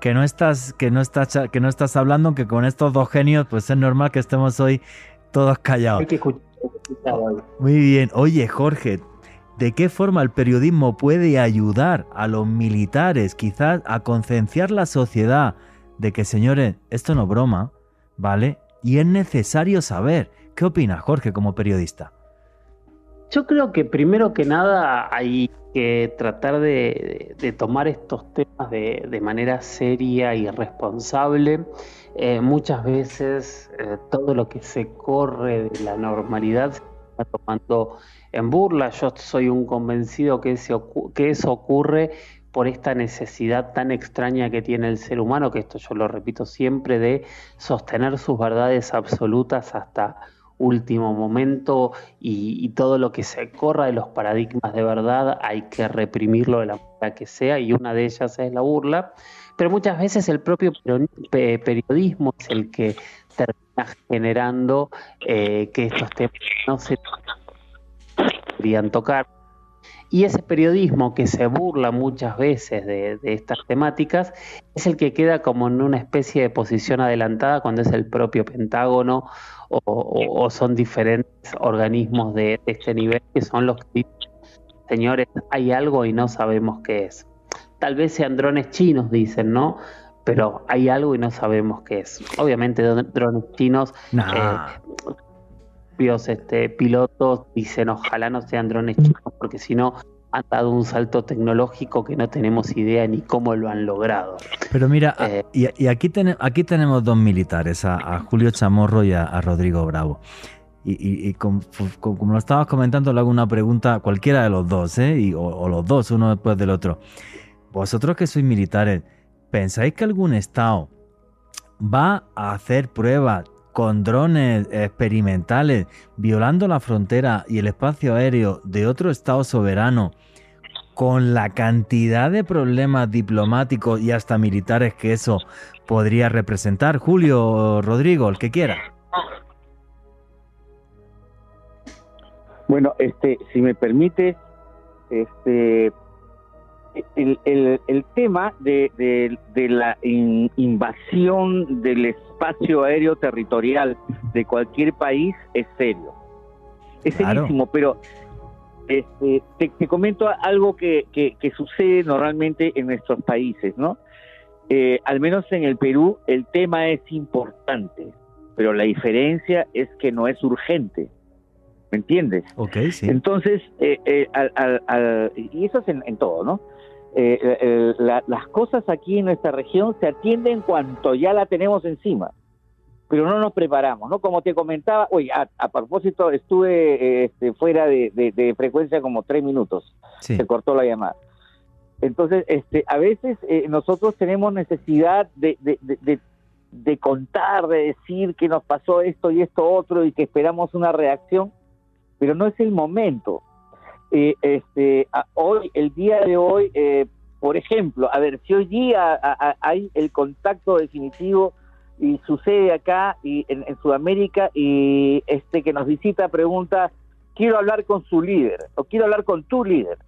que no estás, que no estás, que no estás hablando, aunque con estos dos genios, pues es normal que estemos hoy todos callados. Muy bien. Oye, Jorge, ¿de qué forma el periodismo puede ayudar a los militares, quizás a concienciar la sociedad de que, señores, esto no es broma, ¿vale? Y es necesario saber. ¿Qué opina Jorge como periodista? Yo creo que primero que nada hay que tratar de, tomar estos temas de, manera seria y responsable. Eh, muchas veces eh, todo lo que se corre de la normalidad se está tomando en burla. Yo soy un convencido que, que eso ocurre por esta necesidad tan extraña que tiene el ser humano, que esto yo lo repito siempre, de sostener sus verdades absolutas hasta último momento y, todo lo que se corra de los paradigmas de verdad hay que reprimirlo de la manera que sea y una de ellas es la burla, pero muchas veces el propio periodismo es el que termina generando eh, que estos temas no se podrían tocar y ese periodismo que se burla muchas veces de, estas temáticas es el que queda como en una especie de posición adelantada cuando es el propio Pentágono o, son diferentes organismos de, este nivel que son los que dicen, señores, hay algo y no sabemos qué es. Tal vez sean drones chinos, dicen, ¿no? Pero hay algo y no sabemos qué es. Obviamente drones chinos... Eh, este, pilotos dicen ojalá no sean drones chinos porque si no han dado un salto tecnológico que no tenemos idea ni cómo lo han logrado. Pero mira, eh, y, aquí, aquí tenemos dos militares, a, Julio Chamorro y a, Rodrigo Bravo. Y, como, lo estabas comentando, le hago una pregunta a cualquiera de los dos, ¿eh? o, o los dos, uno después del otro. Vosotros que sois militares, ¿pensáis que algún Estado va a hacer pruebas con drones experimentales violando la frontera y el espacio aéreo de otro Estado soberano, con la cantidad de problemas diplomáticos y hasta militares que eso podría representar. Julio, Rodrigo, el que quiera. Bueno, este, si me permite, este, el, el, tema de, de, la invasión del espacio aéreo territorial de cualquier país es serio. Es serísimo, pero este, te, comento algo que, que, sucede normalmente en nuestros países, ¿no? Eh, al menos en el Perú el tema es importante, pero la diferencia es que no es urgente. ¿Me entiendes? Ok, sí. Entonces, eh, eh, y eso es en todo, ¿no? Eh, las cosas aquí en nuestra región se atienden cuanto ya la tenemos encima, pero no nos preparamos, ¿no? Como te comentaba, oye, a, propósito, estuve este, fuera de, frecuencia como tres minutos, se cortó la llamada. Entonces, este, a veces eh, nosotros tenemos necesidad de, de contar, de decir que nos pasó esto y esto otro y que esperamos una reacción, pero no es el momento este, hoy, el día de hoy, eh, por ejemplo, a ver, si hoy día hay el contacto definitivo y sucede acá y en, Sudamérica y este que nos visita pregunta, quiero hablar con su líder o quiero hablar con tu líder.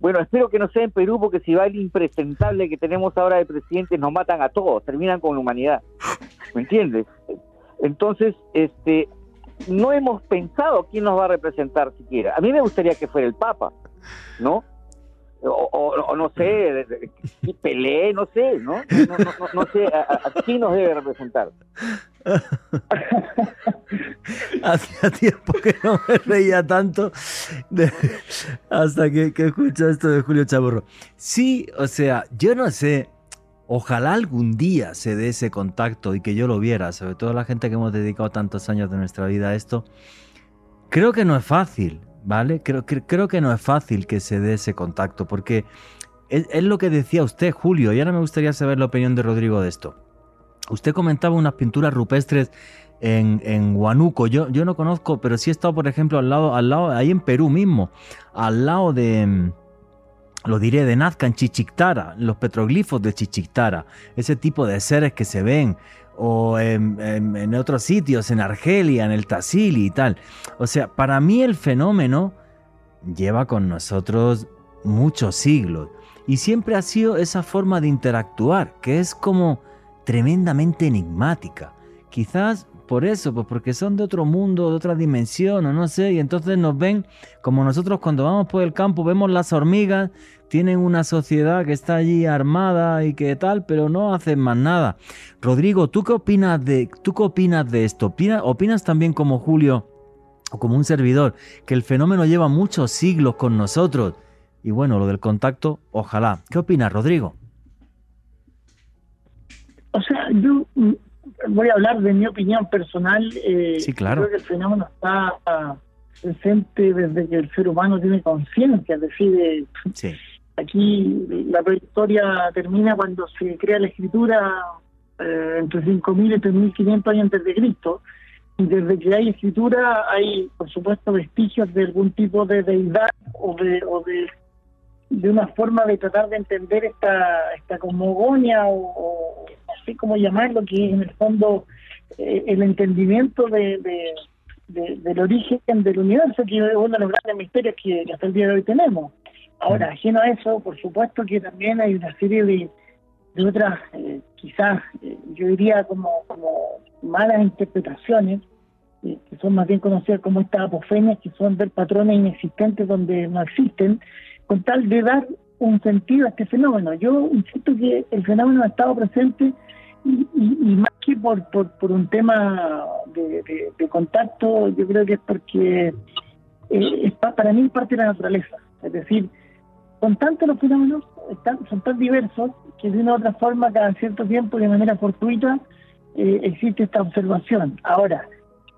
Bueno, espero que no sea en Perú porque si va el impresentable que tenemos ahora de presidente nos matan a todos, terminan con la humanidad. ¿Me entiendes? Entonces, este, no hemos pensado quién nos va a representar siquiera. A mí me gustaría que fuera el Papa, ¿no? O, no sé, Pelé, no sé, ¿no? No, sé a, quién nos debe representar. (laughs) Hacía tiempo que no me reía tanto hasta que, que escucho esto de Julio Chaburro. Sí, o sea, yo no sé, Ojalá algún día se dé ese contacto y que yo lo viera, sobre todo la gente que hemos dedicado tantos años de nuestra vida a esto. Creo que no es fácil, ¿vale? Creo, creo que no es fácil que se dé ese contacto, porque es, lo que decía usted, Julio, y ahora me gustaría saber la opinión de Rodrigo de esto. Usted comentaba unas pinturas rupestres en, en. Yo, yo no conozco, pero sí he estado, por ejemplo, al lado, al lado, ahí en Perú mismo, al lado de lo diré, de Nazca en Chichictara, los petroglifos de Chichictara, ese tipo de seres que se ven, o en, otros sitios, en Argelia, en el Tassili y tal. O sea, para mí el fenómeno lleva con nosotros muchos siglos y siempre ha sido esa forma de interactuar, que es como tremendamente enigmática. Quizás por eso, pues porque son de otro mundo, de otra dimensión, o no sé, y entonces nos ven como nosotros cuando vamos por el campo vemos las hormigas, tienen una sociedad que está allí armada y que tal, pero no hacen más nada. Rodrigo, ¿tú qué opinas de, tú qué opinas de esto? ¿Opinas, ¿Opinas también como Julio o como un servidor que el fenómeno lleva muchos siglos con nosotros? Y bueno, lo del contacto, ojalá. ¿Qué opinas, Rodrigo? O sea, yo voy a hablar de mi opinión personal. Eh, sí, claro. Creo que el fenómeno está presente desde que el ser humano tiene conciencia, es decir, aquí la prehistoria termina cuando se crea la escritura eh, entre 5.000 y 3.500 años antes de Cristo. Y desde que hay escritura hay, por supuesto, vestigios de algún tipo de deidad o de, o de, de una forma de tratar de entender esta, esta cosmogonia o así como llamarlo, que en el fondo eh, el entendimiento de, del origen del universo, que es uno de los grandes misterios que, hasta el día de hoy tenemos. Ahora, ajeno a eso, por supuesto que también hay una serie de, de otras, eh, quizás, eh, yo diría como, como malas interpretaciones, que son más bien conocidas como estas apofenias, que son ver patrones inexistentes donde no existen, con tal de dar un sentido a este fenómeno. Yo insisto que el fenómeno ha estado presente y, más que por, por, un tema de, contacto, yo creo que es porque eh, para mí es parte de la naturaleza. Es decir, con tanto los fenómenos están, son tan diversos que de una u otra forma, cada cierto tiempo, de manera fortuita, eh, existe esta observación. Ahora,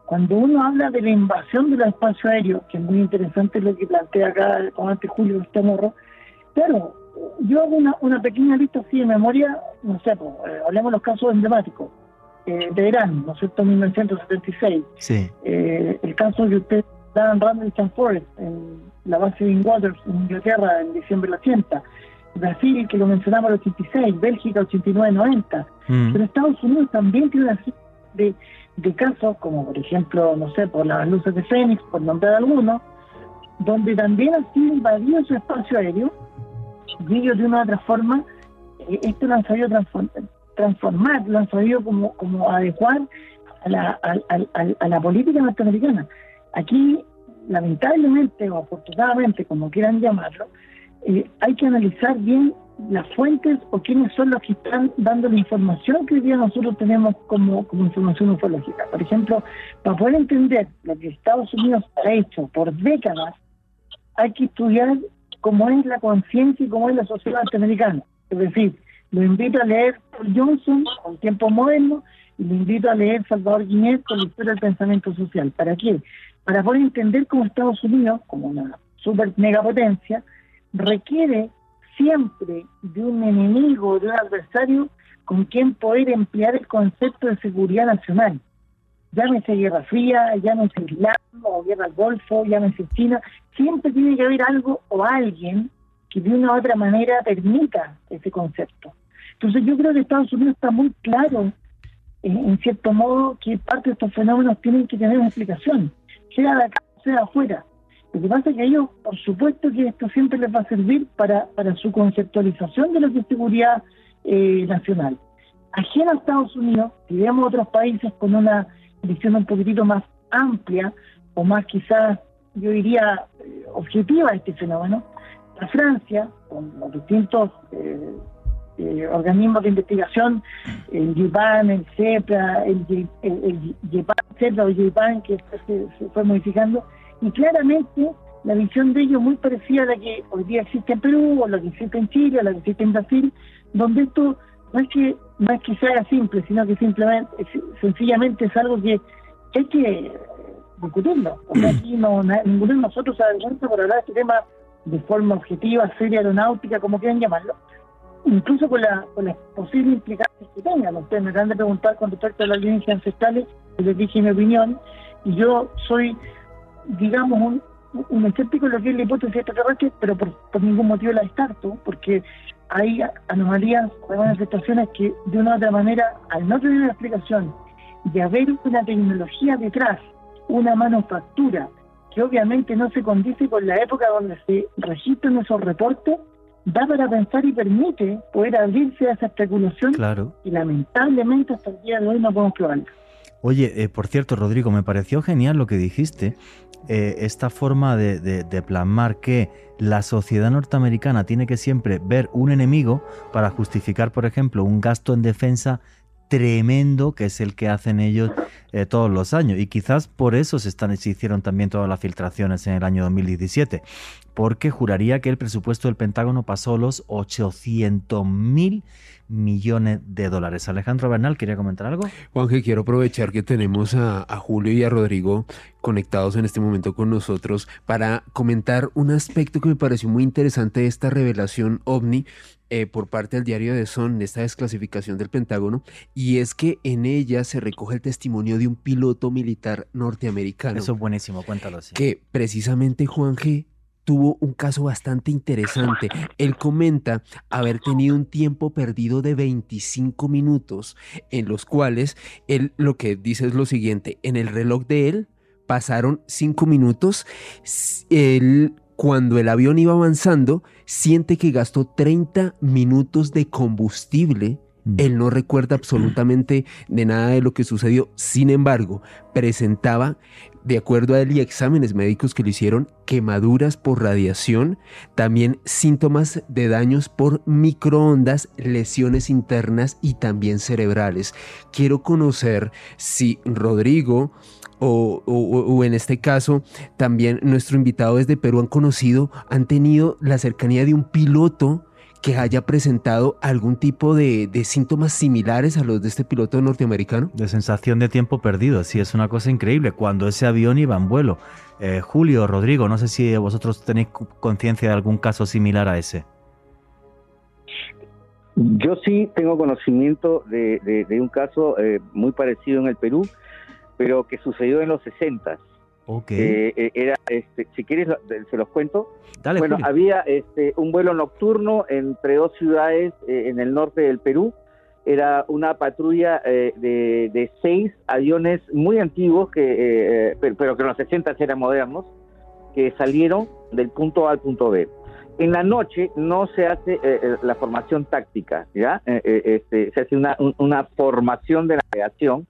cuando uno habla de la invasión del espacio aéreo, que es muy interesante lo que plantea acá el comandante Julio Estamorro, claro, yo hago una, una pequeña lista así de memoria, no sé, pues, eh, hablemos de los casos emblemáticos. Eh, de Irán, ¿no es cierto?, 1976. Sí. Eh, el caso que usted Dan Randall Forest en la base de Waters en Inglaterra en diciembre del 80. Brasil, que lo mencionamos, el 86. Bélgica, 89-90. Mm. Pero Estados Unidos también tiene una serie de, de casos, como por ejemplo, no sé, por las luces de Fénix, por nombrar algunos, donde también ha sido invadido su espacio aéreo ellos de una u otra forma, eh, esto lo han sabido transformar, lo han sabido como, como adecuar a la, a, la política norteamericana. Aquí, lamentablemente o afortunadamente, como quieran llamarlo, eh, hay que analizar bien las fuentes o quiénes son los que están dando la información que hoy día nosotros tenemos como, como información ufológica. Por ejemplo, para poder entender lo que Estados Unidos ha hecho por décadas, hay que estudiar cómo es la conciencia y cómo es la sociedad norteamericana. Es decir, lo invito a leer Paul Johnson con tiempo moderno y lo invito a leer Salvador Guinness con la historia del pensamiento social. ¿Para qué? Para poder entender cómo Estados Unidos, como una super megapotencia, requiere siempre de un enemigo, de un adversario con quien poder emplear el concepto de seguridad nacional llámese Guerra Fría, llámese Islam o Guerra al Golfo, llámese China, siempre tiene que haber algo o alguien que de una u otra manera permita ese concepto. Entonces yo creo que Estados Unidos está muy claro, en cierto modo, que parte de estos fenómenos tienen que tener una explicación, sea de acá, sea de afuera. Lo que pasa es que ellos, por supuesto que esto siempre les va a servir para, para su conceptualización de es seguridad eh, nacional. Ajeno a Estados Unidos, si vemos otros países con una visión un poquitito más amplia o más quizás, yo diría, eh, objetiva de este fenómeno, la Francia, con los distintos eh, eh, organismos de investigación, el GIPAN, el CEPRA, el, el, o GIPAN, que se, se, fue modificando, y claramente la visión de ellos muy parecida a la que hoy día existe en Perú, o la que existe en Chile, o la que existe en Brasil, donde esto no es que no es que sea simple, sino que simplemente, sencillamente es algo que hay que discutirlo. O sea, aquí no, ninguno de nosotros avergüenza por hablar de este tema de forma objetiva, seria, aeronáutica, como quieran llamarlo, incluso con, la, con las posibles implicaciones que tengan. Ustedes me acaban de preguntar con respecto a las líneas ancestrales, les dije mi opinión, y yo soy, digamos, un, un escéptico en lo que es la hipótesis extraterrestre, pero por, por ningún motivo la descarto, porque hay anomalías, hay manifestaciones que de una u otra manera, al no tener una explicación, de haber una tecnología detrás, una manufactura, que obviamente no se condice con la época donde se registran esos reportes, da para pensar y permite poder abrirse a esa especulación Claro. y lamentablemente hasta el día de hoy no podemos probarlo. Oye, eh, por cierto, Rodrigo, me pareció genial lo que dijiste. eh, esta forma de, de- de plasmar que la sociedad norteamericana tiene que siempre ver un enemigo para justificar, por ejemplo, un gasto en defensa tremendo que es el que hacen ellos eh, todos los años. Y quizás por eso se, están, hicieron también todas las filtraciones en el año 2017. Porque juraría que el presupuesto del Pentágono pasó los 800 mil millones de dólares. Alejandro Bernal, ¿quería comentar algo? Juanje, quiero aprovechar que tenemos a, a Julio y a Rodrigo conectados en este momento con nosotros para comentar un aspecto que me pareció muy interesante de esta revelación ovni eh, por parte del diario de Son, esta desclasificación del Pentágono, y es que en ella se recoge el testimonio de un piloto militar norteamericano Eso es buenísimo, cuéntalo así. que precisamente Juan G tuvo un caso bastante interesante. Él comenta haber tenido un tiempo perdido de 25 minutos, en los cuales él lo que dice es lo siguiente, en el reloj de él pasaron 5 minutos, él cuando el avión iba avanzando siente que gastó 30 minutos de combustible Mm. él no recuerda absolutamente de nada de lo que sucedió. Sin embargo, presentaba, de acuerdo a él y exámenes médicos que le hicieron, quemaduras por radiación, también síntomas de daños por microondas, lesiones internas y también cerebrales. Quiero conocer si Rodrigo o, o- o en este caso también nuestro invitado desde Perú han conocido, han tenido la cercanía de un piloto que haya presentado algún tipo de, de síntomas similares a los de este piloto norteamericano? De sensación de tiempo perdido, sí, es una cosa increíble. Cuando ese avión iba en vuelo. Eh, Julio, Rodrigo, no sé si vosotros tenéis conciencia de algún caso similar a ese. Yo sí tengo conocimiento de, de- de un caso eh, muy parecido en el Perú, pero que sucedió en los 60. Ok. Eh, eh, era, este, si quieres, se los cuento. Dale, bueno, Julio. había este, un vuelo nocturno entre dos ciudades eh, en el norte del Perú. Era una patrulla eh, de, de seis aviones muy antiguos, que, eh, pero, pero que en los 60 eran modernos, que salieron del punto A al punto B. En la noche no se hace la formación táctica, ¿ya? Este, se hace una, un- una formación de navegación,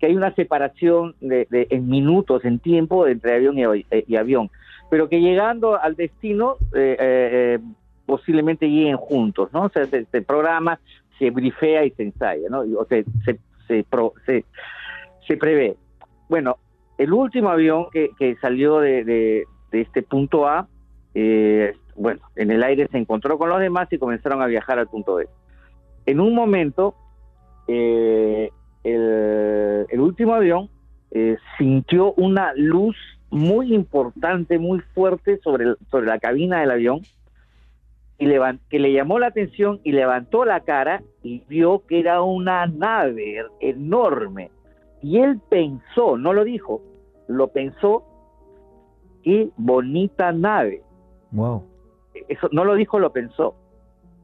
que hay una separación de, en minutos, en tiempo, entre avión y, eh, avión pero que llegando al destino eh, eh, posiblemente lleguen juntos, ¿no? O sea, se, programa, se brifea y se ensaya, ¿no? O se, se, se, prevé. Bueno, el último avión que, salió de, este punto A, bueno, en el aire se encontró con los demás y comenzaron a viajar al punto B. En un momento, eh, el, el último avión eh, sintió una luz muy importante, muy fuerte sobre, el- sobre la cabina del avión y levan- que le llamó la atención y levantó la cara y vio que era una nave enorme. Y él pensó, no lo dijo, lo pensó, qué bonita nave. Wow. Eso no lo dijo, lo pensó.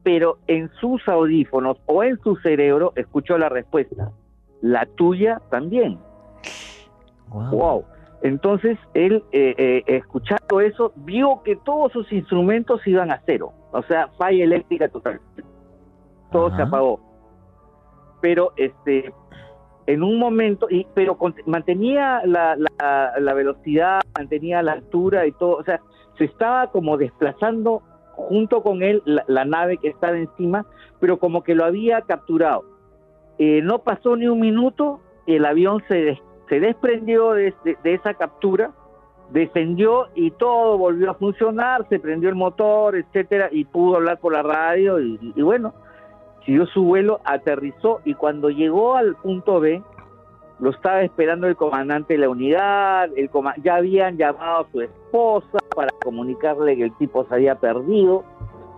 Pero en sus audífonos o en su cerebro escuchó la respuesta. La tuya también. Wow. Wow. Entonces él, eh, eh, escuchando eso, vio que todos sus instrumentos iban a cero. O sea, falla eléctrica total. Todo se apagó. Pero este, en un momento, y, pero con- mantenía la, la, la velocidad, mantenía la altura y todo. O sea, se estaba como desplazando junto con él la, la nave que estaba encima, pero como que lo había capturado. Eh, no pasó ni un minuto, el avión se, des- se desprendió de, esa captura, descendió y todo volvió a funcionar, se prendió el motor, etcétera, y pudo hablar por la radio y, y bueno, siguió su vuelo, aterrizó y cuando llegó al punto B, lo estaba esperando el comandante de la unidad, el coma- ya habían llamado a su esposa para comunicarle que el tipo se había perdido,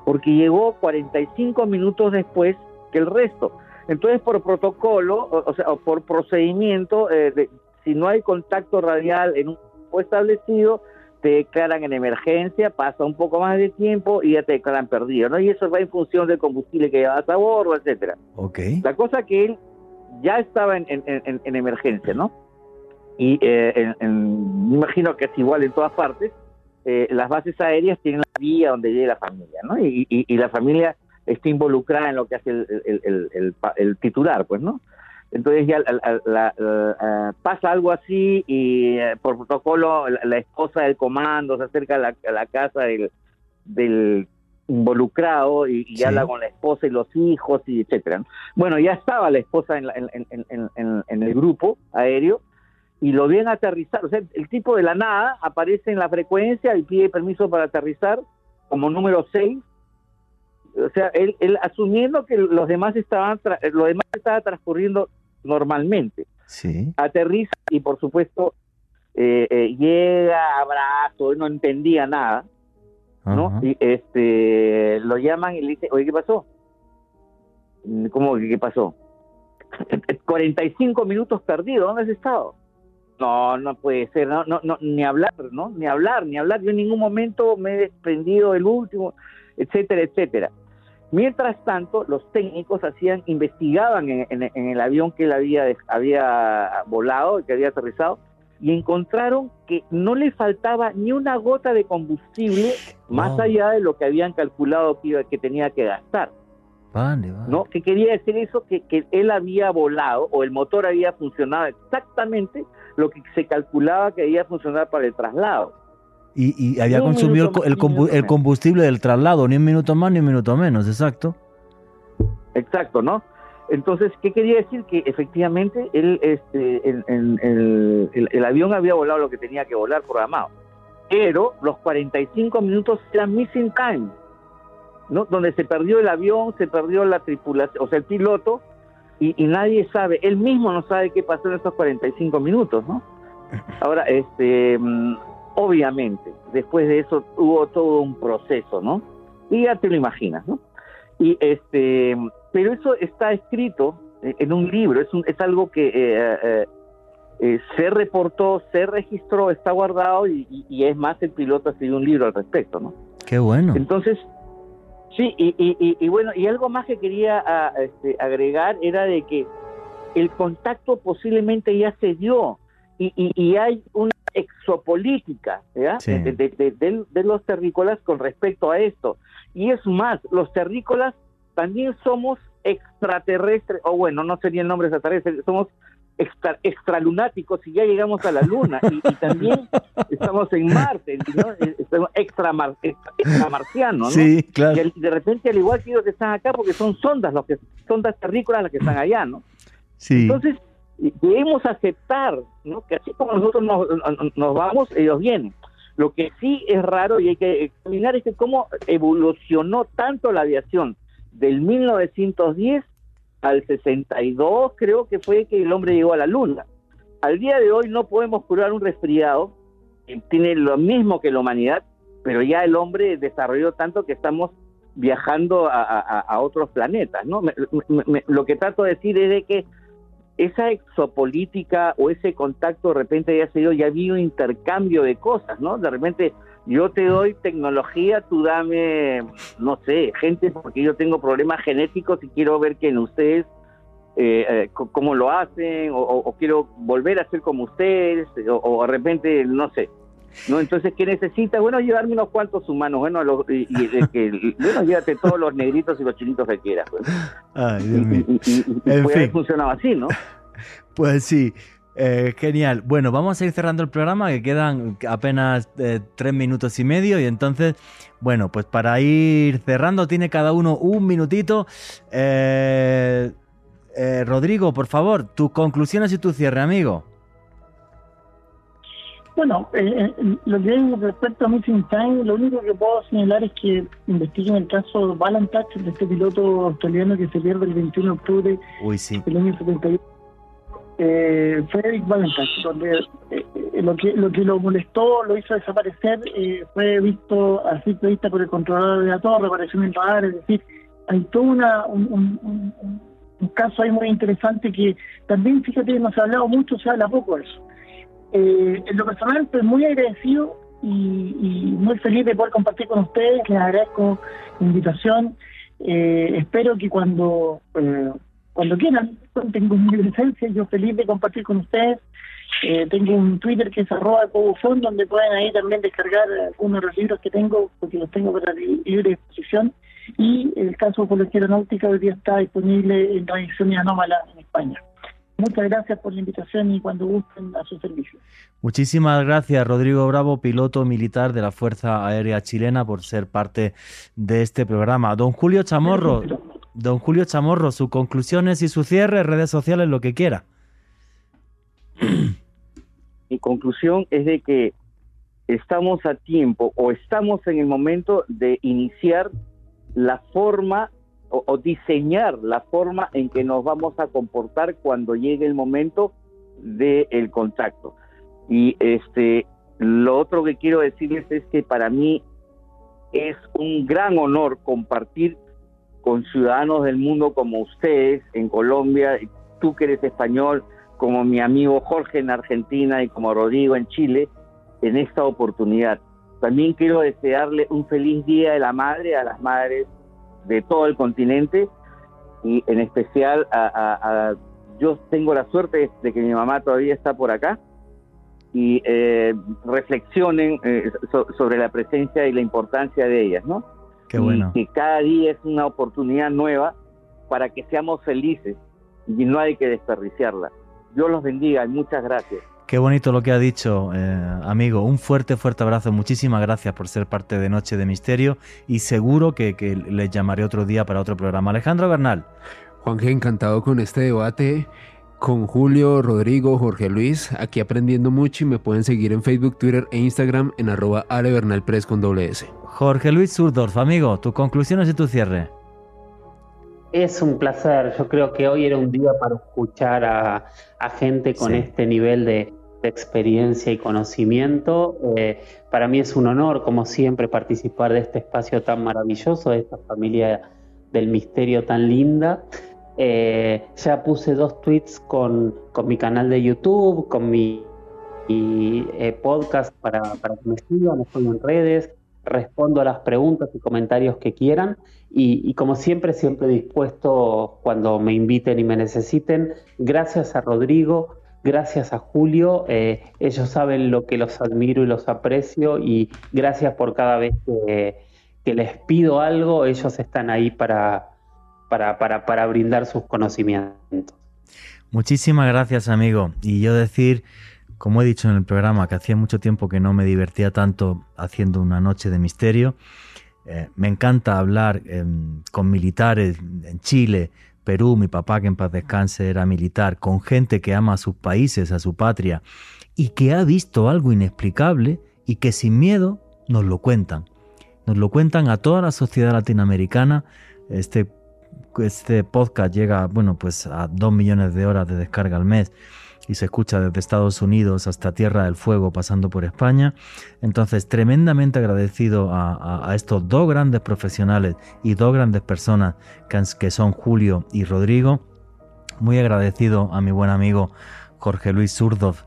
porque llegó 45 minutos después que el resto. Entonces, por protocolo, o, o sea, por procedimiento, eh, de- si no hay contacto radial en un tiempo establecido, te declaran en emergencia, pasa un poco más de tiempo y ya te declaran perdido, ¿no? Y eso va en función del combustible que llevas a bordo, etcétera. Ok. La cosa que él ya estaba en, en- en- en emergencia, ¿no? Y eh, me imagino que es igual en todas partes. eh, las bases aéreas tienen la vía donde llegue la familia, ¿no? Y, y- y la familia está involucrada en lo que hace el, el- el- el pa- el titular, pues, ¿no? Entonces ya la- la- la- la- pasa algo así y eh, por protocolo la, esposa del comando se acerca a la, a casa del, del involucrado y, y Sí. habla con la esposa y los hijos y etcétera. ¿no? Bueno, ya estaba la esposa en- en el grupo aéreo y lo ven aterrizar. O sea, el tipo de la nada aparece en la frecuencia y pide permiso para aterrizar como número 6. O sea, él, él asumiendo que los demás estaban, tra- lo demás estaba transcurriendo normalmente. Sí. Aterriza y por supuesto eh, eh, llega, abrazo, no entendía nada. ¿no? Y este lo llaman y le dicen, oye, ¿qué pasó? ¿Cómo que qué pasó? (laughs) 45 minutos perdido, ¿dónde has estado? No, no puede ser, no, no, no, ni hablar, ¿no? Ni hablar, ni hablar. Yo en ningún momento me he desprendido del último, etcétera, etcétera. Mientras tanto, los técnicos hacían, investigaban en, en- en el avión que él había, había volado, que había aterrizado, y encontraron que no le faltaba ni una gota de combustible más allá de lo que habían calculado que, iba- que tenía que gastar. Vale, vale. ¿no? ¿Qué quería decir eso? Que, que él había volado o el motor había funcionado exactamente lo que se calculaba que debía funcionar para el traslado. Y, y había consumido el, el el combustible del traslado, ni un minuto más ni un minuto menos, exacto. Exacto, ¿no? Entonces, ¿qué quería decir? Que efectivamente él, este, el, el- el- el- el avión había volado lo que tenía que volar programado. Pero los 45 minutos eran missing time, ¿no? Donde se perdió el avión, se perdió la tripulación, o sea, el piloto, y, y nadie sabe, él mismo no sabe qué pasó en esos 45 minutos, ¿no? Ahora, este, mm, obviamente, después de eso hubo todo un proceso, ¿no? Y ya te lo imaginas, ¿no? Y este, pero eso está escrito en un libro, es, un- es algo que eh, eh, eh, se reportó, se registró, está guardado y, y- y es más, el piloto ha escrito un libro al respecto, ¿no? Qué bueno. Entonces, sí, y, y- y- y bueno, y algo más que quería este, agregar era de que el contacto posiblemente ya se dio y, y- y hay una exopolítica de, de- de- de- de los terrícolas con respecto a esto. Y es más, los terrícolas también somos extraterrestres, o bueno, no sería el nombre extraterrestre, somos extra, extralunáticos y ya llegamos a la Luna y, y también (laughs) estamos en Marte, ¿no? Estamos extramar, extra- extramarcianos, ¿no? Sí, claro. Y de repente, al igual que ellos que están acá, porque son sondas, los que sondas terrícolas las que están allá, ¿no? Sí. Entonces, eh, debemos aceptar, ¿no? Que así como nosotros nos, nos vamos, ellos vienen. Lo que sí es raro y hay que examinar es que cómo evolucionó tanto la aviación del 1910 al 62, creo que fue que el hombre llegó a la luna. Al día de hoy no podemos curar un resfriado, que tiene lo mismo que la humanidad, pero ya el hombre desarrolló tanto que estamos viajando a, a- a otros planetas, ¿no? Me- me- me- lo que trato de decir es de que esa exopolítica o ese contacto de repente ya se dio, ya había un intercambio de cosas, ¿no? De repente yo te doy tecnología, tú dame, no sé, gente, porque yo tengo problemas genéticos y quiero ver que en ustedes eh, eh, cómo lo hacen, o, o- quiero volver a ser como ustedes, o de repente, no sé. ¿No? Entonces, ¿qué necesitas? Bueno, llevarme unos cuantos humanos, bueno, los- y, y de que, (laughs) bueno, llévate todos los negritos y los chinitos que quieras. Pues. Ay, Dios mío. y- y- y En puede haber fin. funcionado así, ¿no? (laughs) Pues sí, eh, genial. Bueno, vamos a ir cerrando el programa, que quedan apenas eh, tres minutos y medio. Y entonces, bueno, pues para ir cerrando, tiene cada uno un minutito. Eh, eh, Rodrigo, por favor, tus conclusiones y tu cierre, amigo. Bueno, eh, eh, lo que es respecto a Missing Time, lo único que puedo señalar es que investiguen el caso Balantach, de este piloto australiano que se pierde el 21 de octubre Uy, sí. del año 71. Eh, fue Eric Balantach, donde eh, eh, lo, que, lo que lo molestó, lo hizo desaparecer, eh, fue visto a simple vista por el controlador de la torre, apareció en el radar, es decir, hay todo una, un, un- un- un- un caso ahí muy interesante que también, fíjate, no se ha hablado mucho, se habla poco de eso. Eh, en lo personal estoy muy agradecido y, muy feliz de poder compartir con ustedes. Les agradezco la invitación. Eh, espero que cuando eh, cuando quieran (laughs) tengo mi presencia. Yo feliz de compartir con ustedes. Eh, tengo un Twitter que es arroba donde pueden ahí también descargar algunos de los libros que tengo, porque los tengo para libre disposición. Y el caso de la Náutica hoy día está disponible en edición Anómala en España. Muchas gracias por la invitación y cuando gusten a su servicio. Muchísimas gracias, Rodrigo Bravo, piloto militar de la Fuerza Aérea Chilena, por ser parte de este programa. Don Julio Chamorro, don Julio Chamorro, sus conclusiones y su cierre, redes sociales, lo que quiera. Mi conclusión es de que estamos a tiempo o estamos en el momento de iniciar la forma o, diseñar la forma en que nos vamos a comportar cuando llegue el momento del contacto. Y este, lo otro que quiero decirles es que para mí es un gran honor compartir con ciudadanos del mundo como ustedes en Colombia, tú que eres español, como mi amigo Jorge en Argentina y como Rodrigo en Chile, en esta oportunidad. También quiero desearle un feliz Día de la Madre a las madres de todo el continente y en especial a, yo tengo la suerte de que mi mamá todavía está por acá y eh, reflexionen eh, sobre la presencia y la importancia de ellas, ¿no? Qué bueno. Y que cada día es una oportunidad nueva para que seamos felices y no hay que desperdiciarla. Dios los bendiga y muchas gracias. Qué bonito lo que ha dicho, eh, amigo. Un fuerte, fuerte abrazo. Muchísimas gracias por ser parte de Noche de Misterio y seguro que, que les llamaré otro día para otro programa. Alejandro Bernal. Juanje, encantado con este debate con Julio, Rodrigo, Jorge Luis, aquí aprendiendo mucho y me pueden seguir en Facebook, Twitter e Instagram en arroba Press con doble S. Jorge Luis Zurdorf, amigo, tus conclusiones y tu cierre. Es un placer, yo creo que hoy era un día para escuchar a, gente con este nivel de, de experiencia y conocimiento. Eh, para mí es un honor, como siempre, participar de este espacio tan maravilloso, de esta familia del misterio tan linda. Eh, ya puse dos tweets con, mi canal de YouTube, con mi eh, podcast para, para, que me sigan, estoy en redes, respondo a las preguntas y comentarios que quieran y, y, como siempre, siempre dispuesto cuando me inviten y me necesiten. Gracias a Rodrigo, gracias a Julio, eh, ellos saben lo que los admiro y los aprecio y gracias por cada vez que, les pido algo, ellos están ahí para, para, para, brindar sus conocimientos. Muchísimas gracias amigo. Y yo decir, como he dicho en el programa, que hacía mucho tiempo que no me divertía tanto haciendo una noche de misterio. Eh, me encanta hablar em, con militares en Chile, Perú, mi papá que en paz descanse era militar, con gente que ama a sus países, a su patria, y que ha visto algo inexplicable y que sin miedo nos lo cuentan. Nos lo cuentan a toda la sociedad latinoamericana. Este, este podcast llega, bueno, pues a dos millones de horas de descarga al mes y se escucha desde Estados Unidos hasta Tierra del Fuego pasando por España. Entonces, tremendamente agradecido a, estos dos grandes profesionales y dos grandes personas que, son Julio y Rodrigo. Muy agradecido a mi buen amigo Jorge Luis Zurdov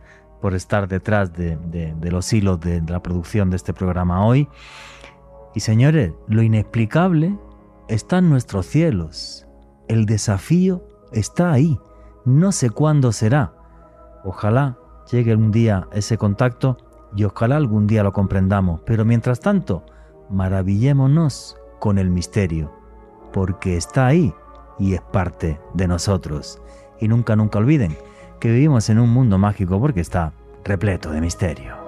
por estar detrás de, los hilos de la producción de este programa hoy. Y señores, lo inexplicable está en nuestros cielos. El desafío está ahí. No sé cuándo será, Ojalá llegue un día ese contacto y ojalá algún día lo comprendamos, pero mientras tanto, maravillémonos con el misterio, porque está ahí y es parte de nosotros. Y nunca, nunca olviden que vivimos en un mundo mágico porque está repleto de misterio.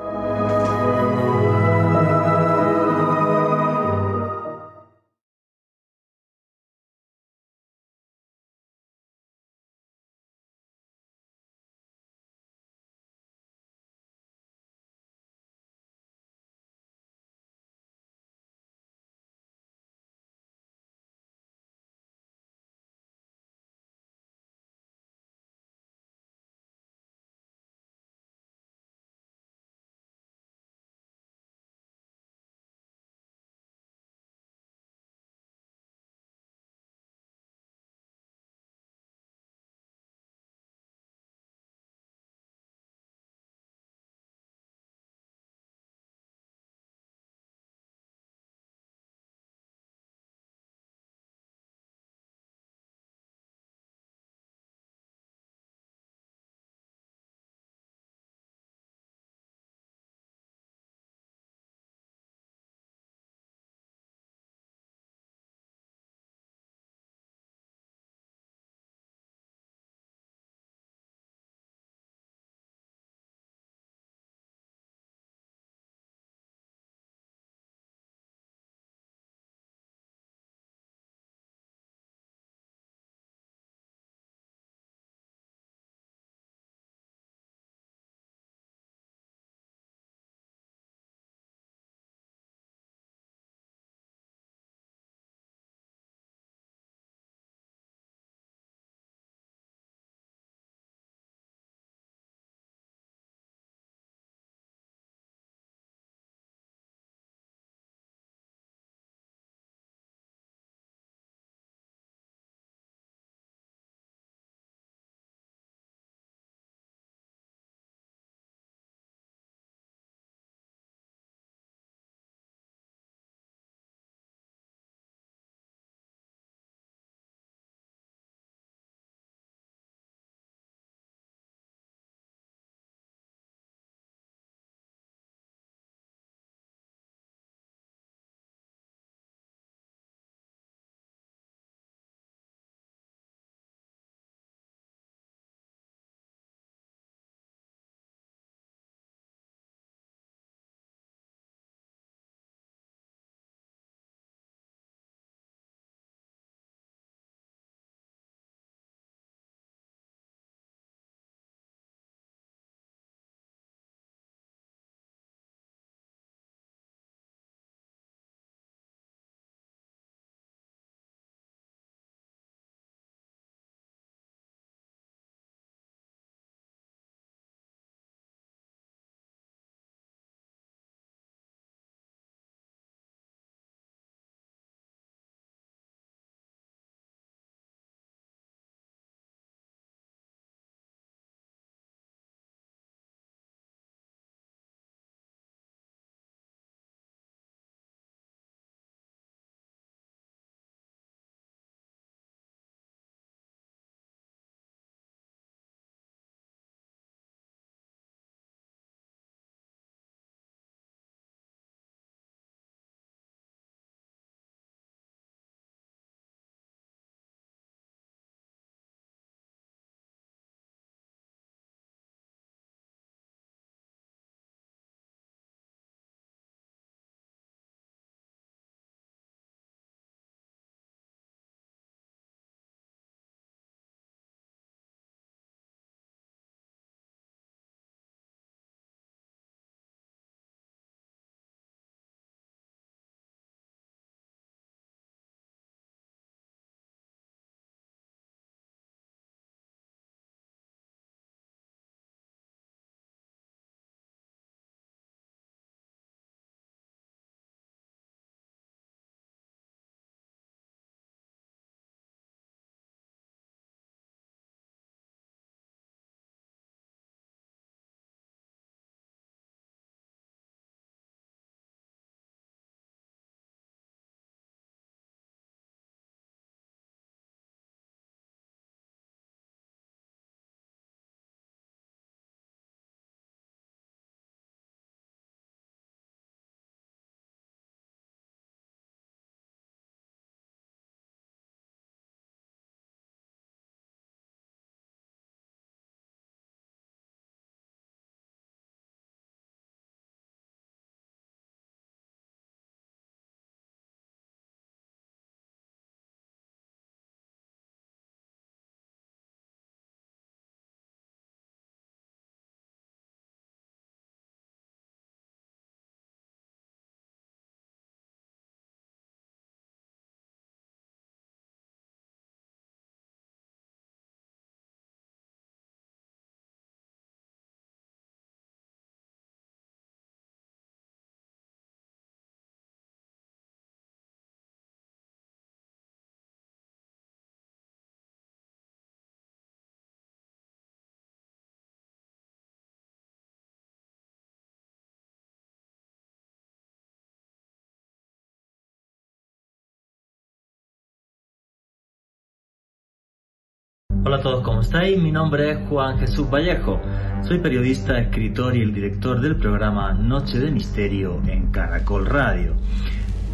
Hola a todos, ¿cómo estáis? Mi nombre es Juan Jesús Vallejo. Soy periodista, escritor y el director del programa Noche de Misterio en Caracol Radio.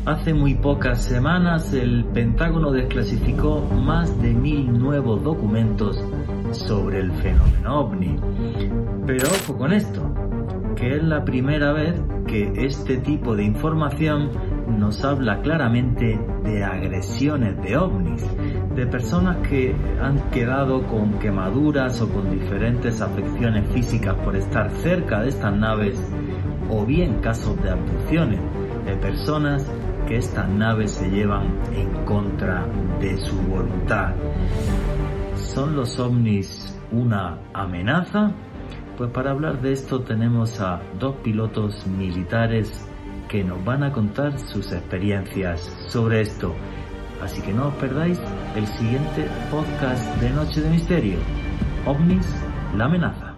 Hace muy pocas semanas el Pentágono desclasificó más de mil nuevos documentos sobre el fenómeno ovni. Pero ojo con esto, que es la primera vez que este tipo de información nos habla claramente de agresiones de ovnis, de personas que han quedado con quemaduras o con diferentes afecciones físicas por estar cerca de estas naves, o bien casos de abducciones de personas que estas naves se llevan en contra de su voluntad. ¿Son los ovnis una amenaza? Pues para hablar de esto tenemos a dos pilotos militares que nos van a contar sus experiencias sobre esto. Así que no os perdáis el siguiente podcast de Noche de Misterio. OVNIS, la amenaza.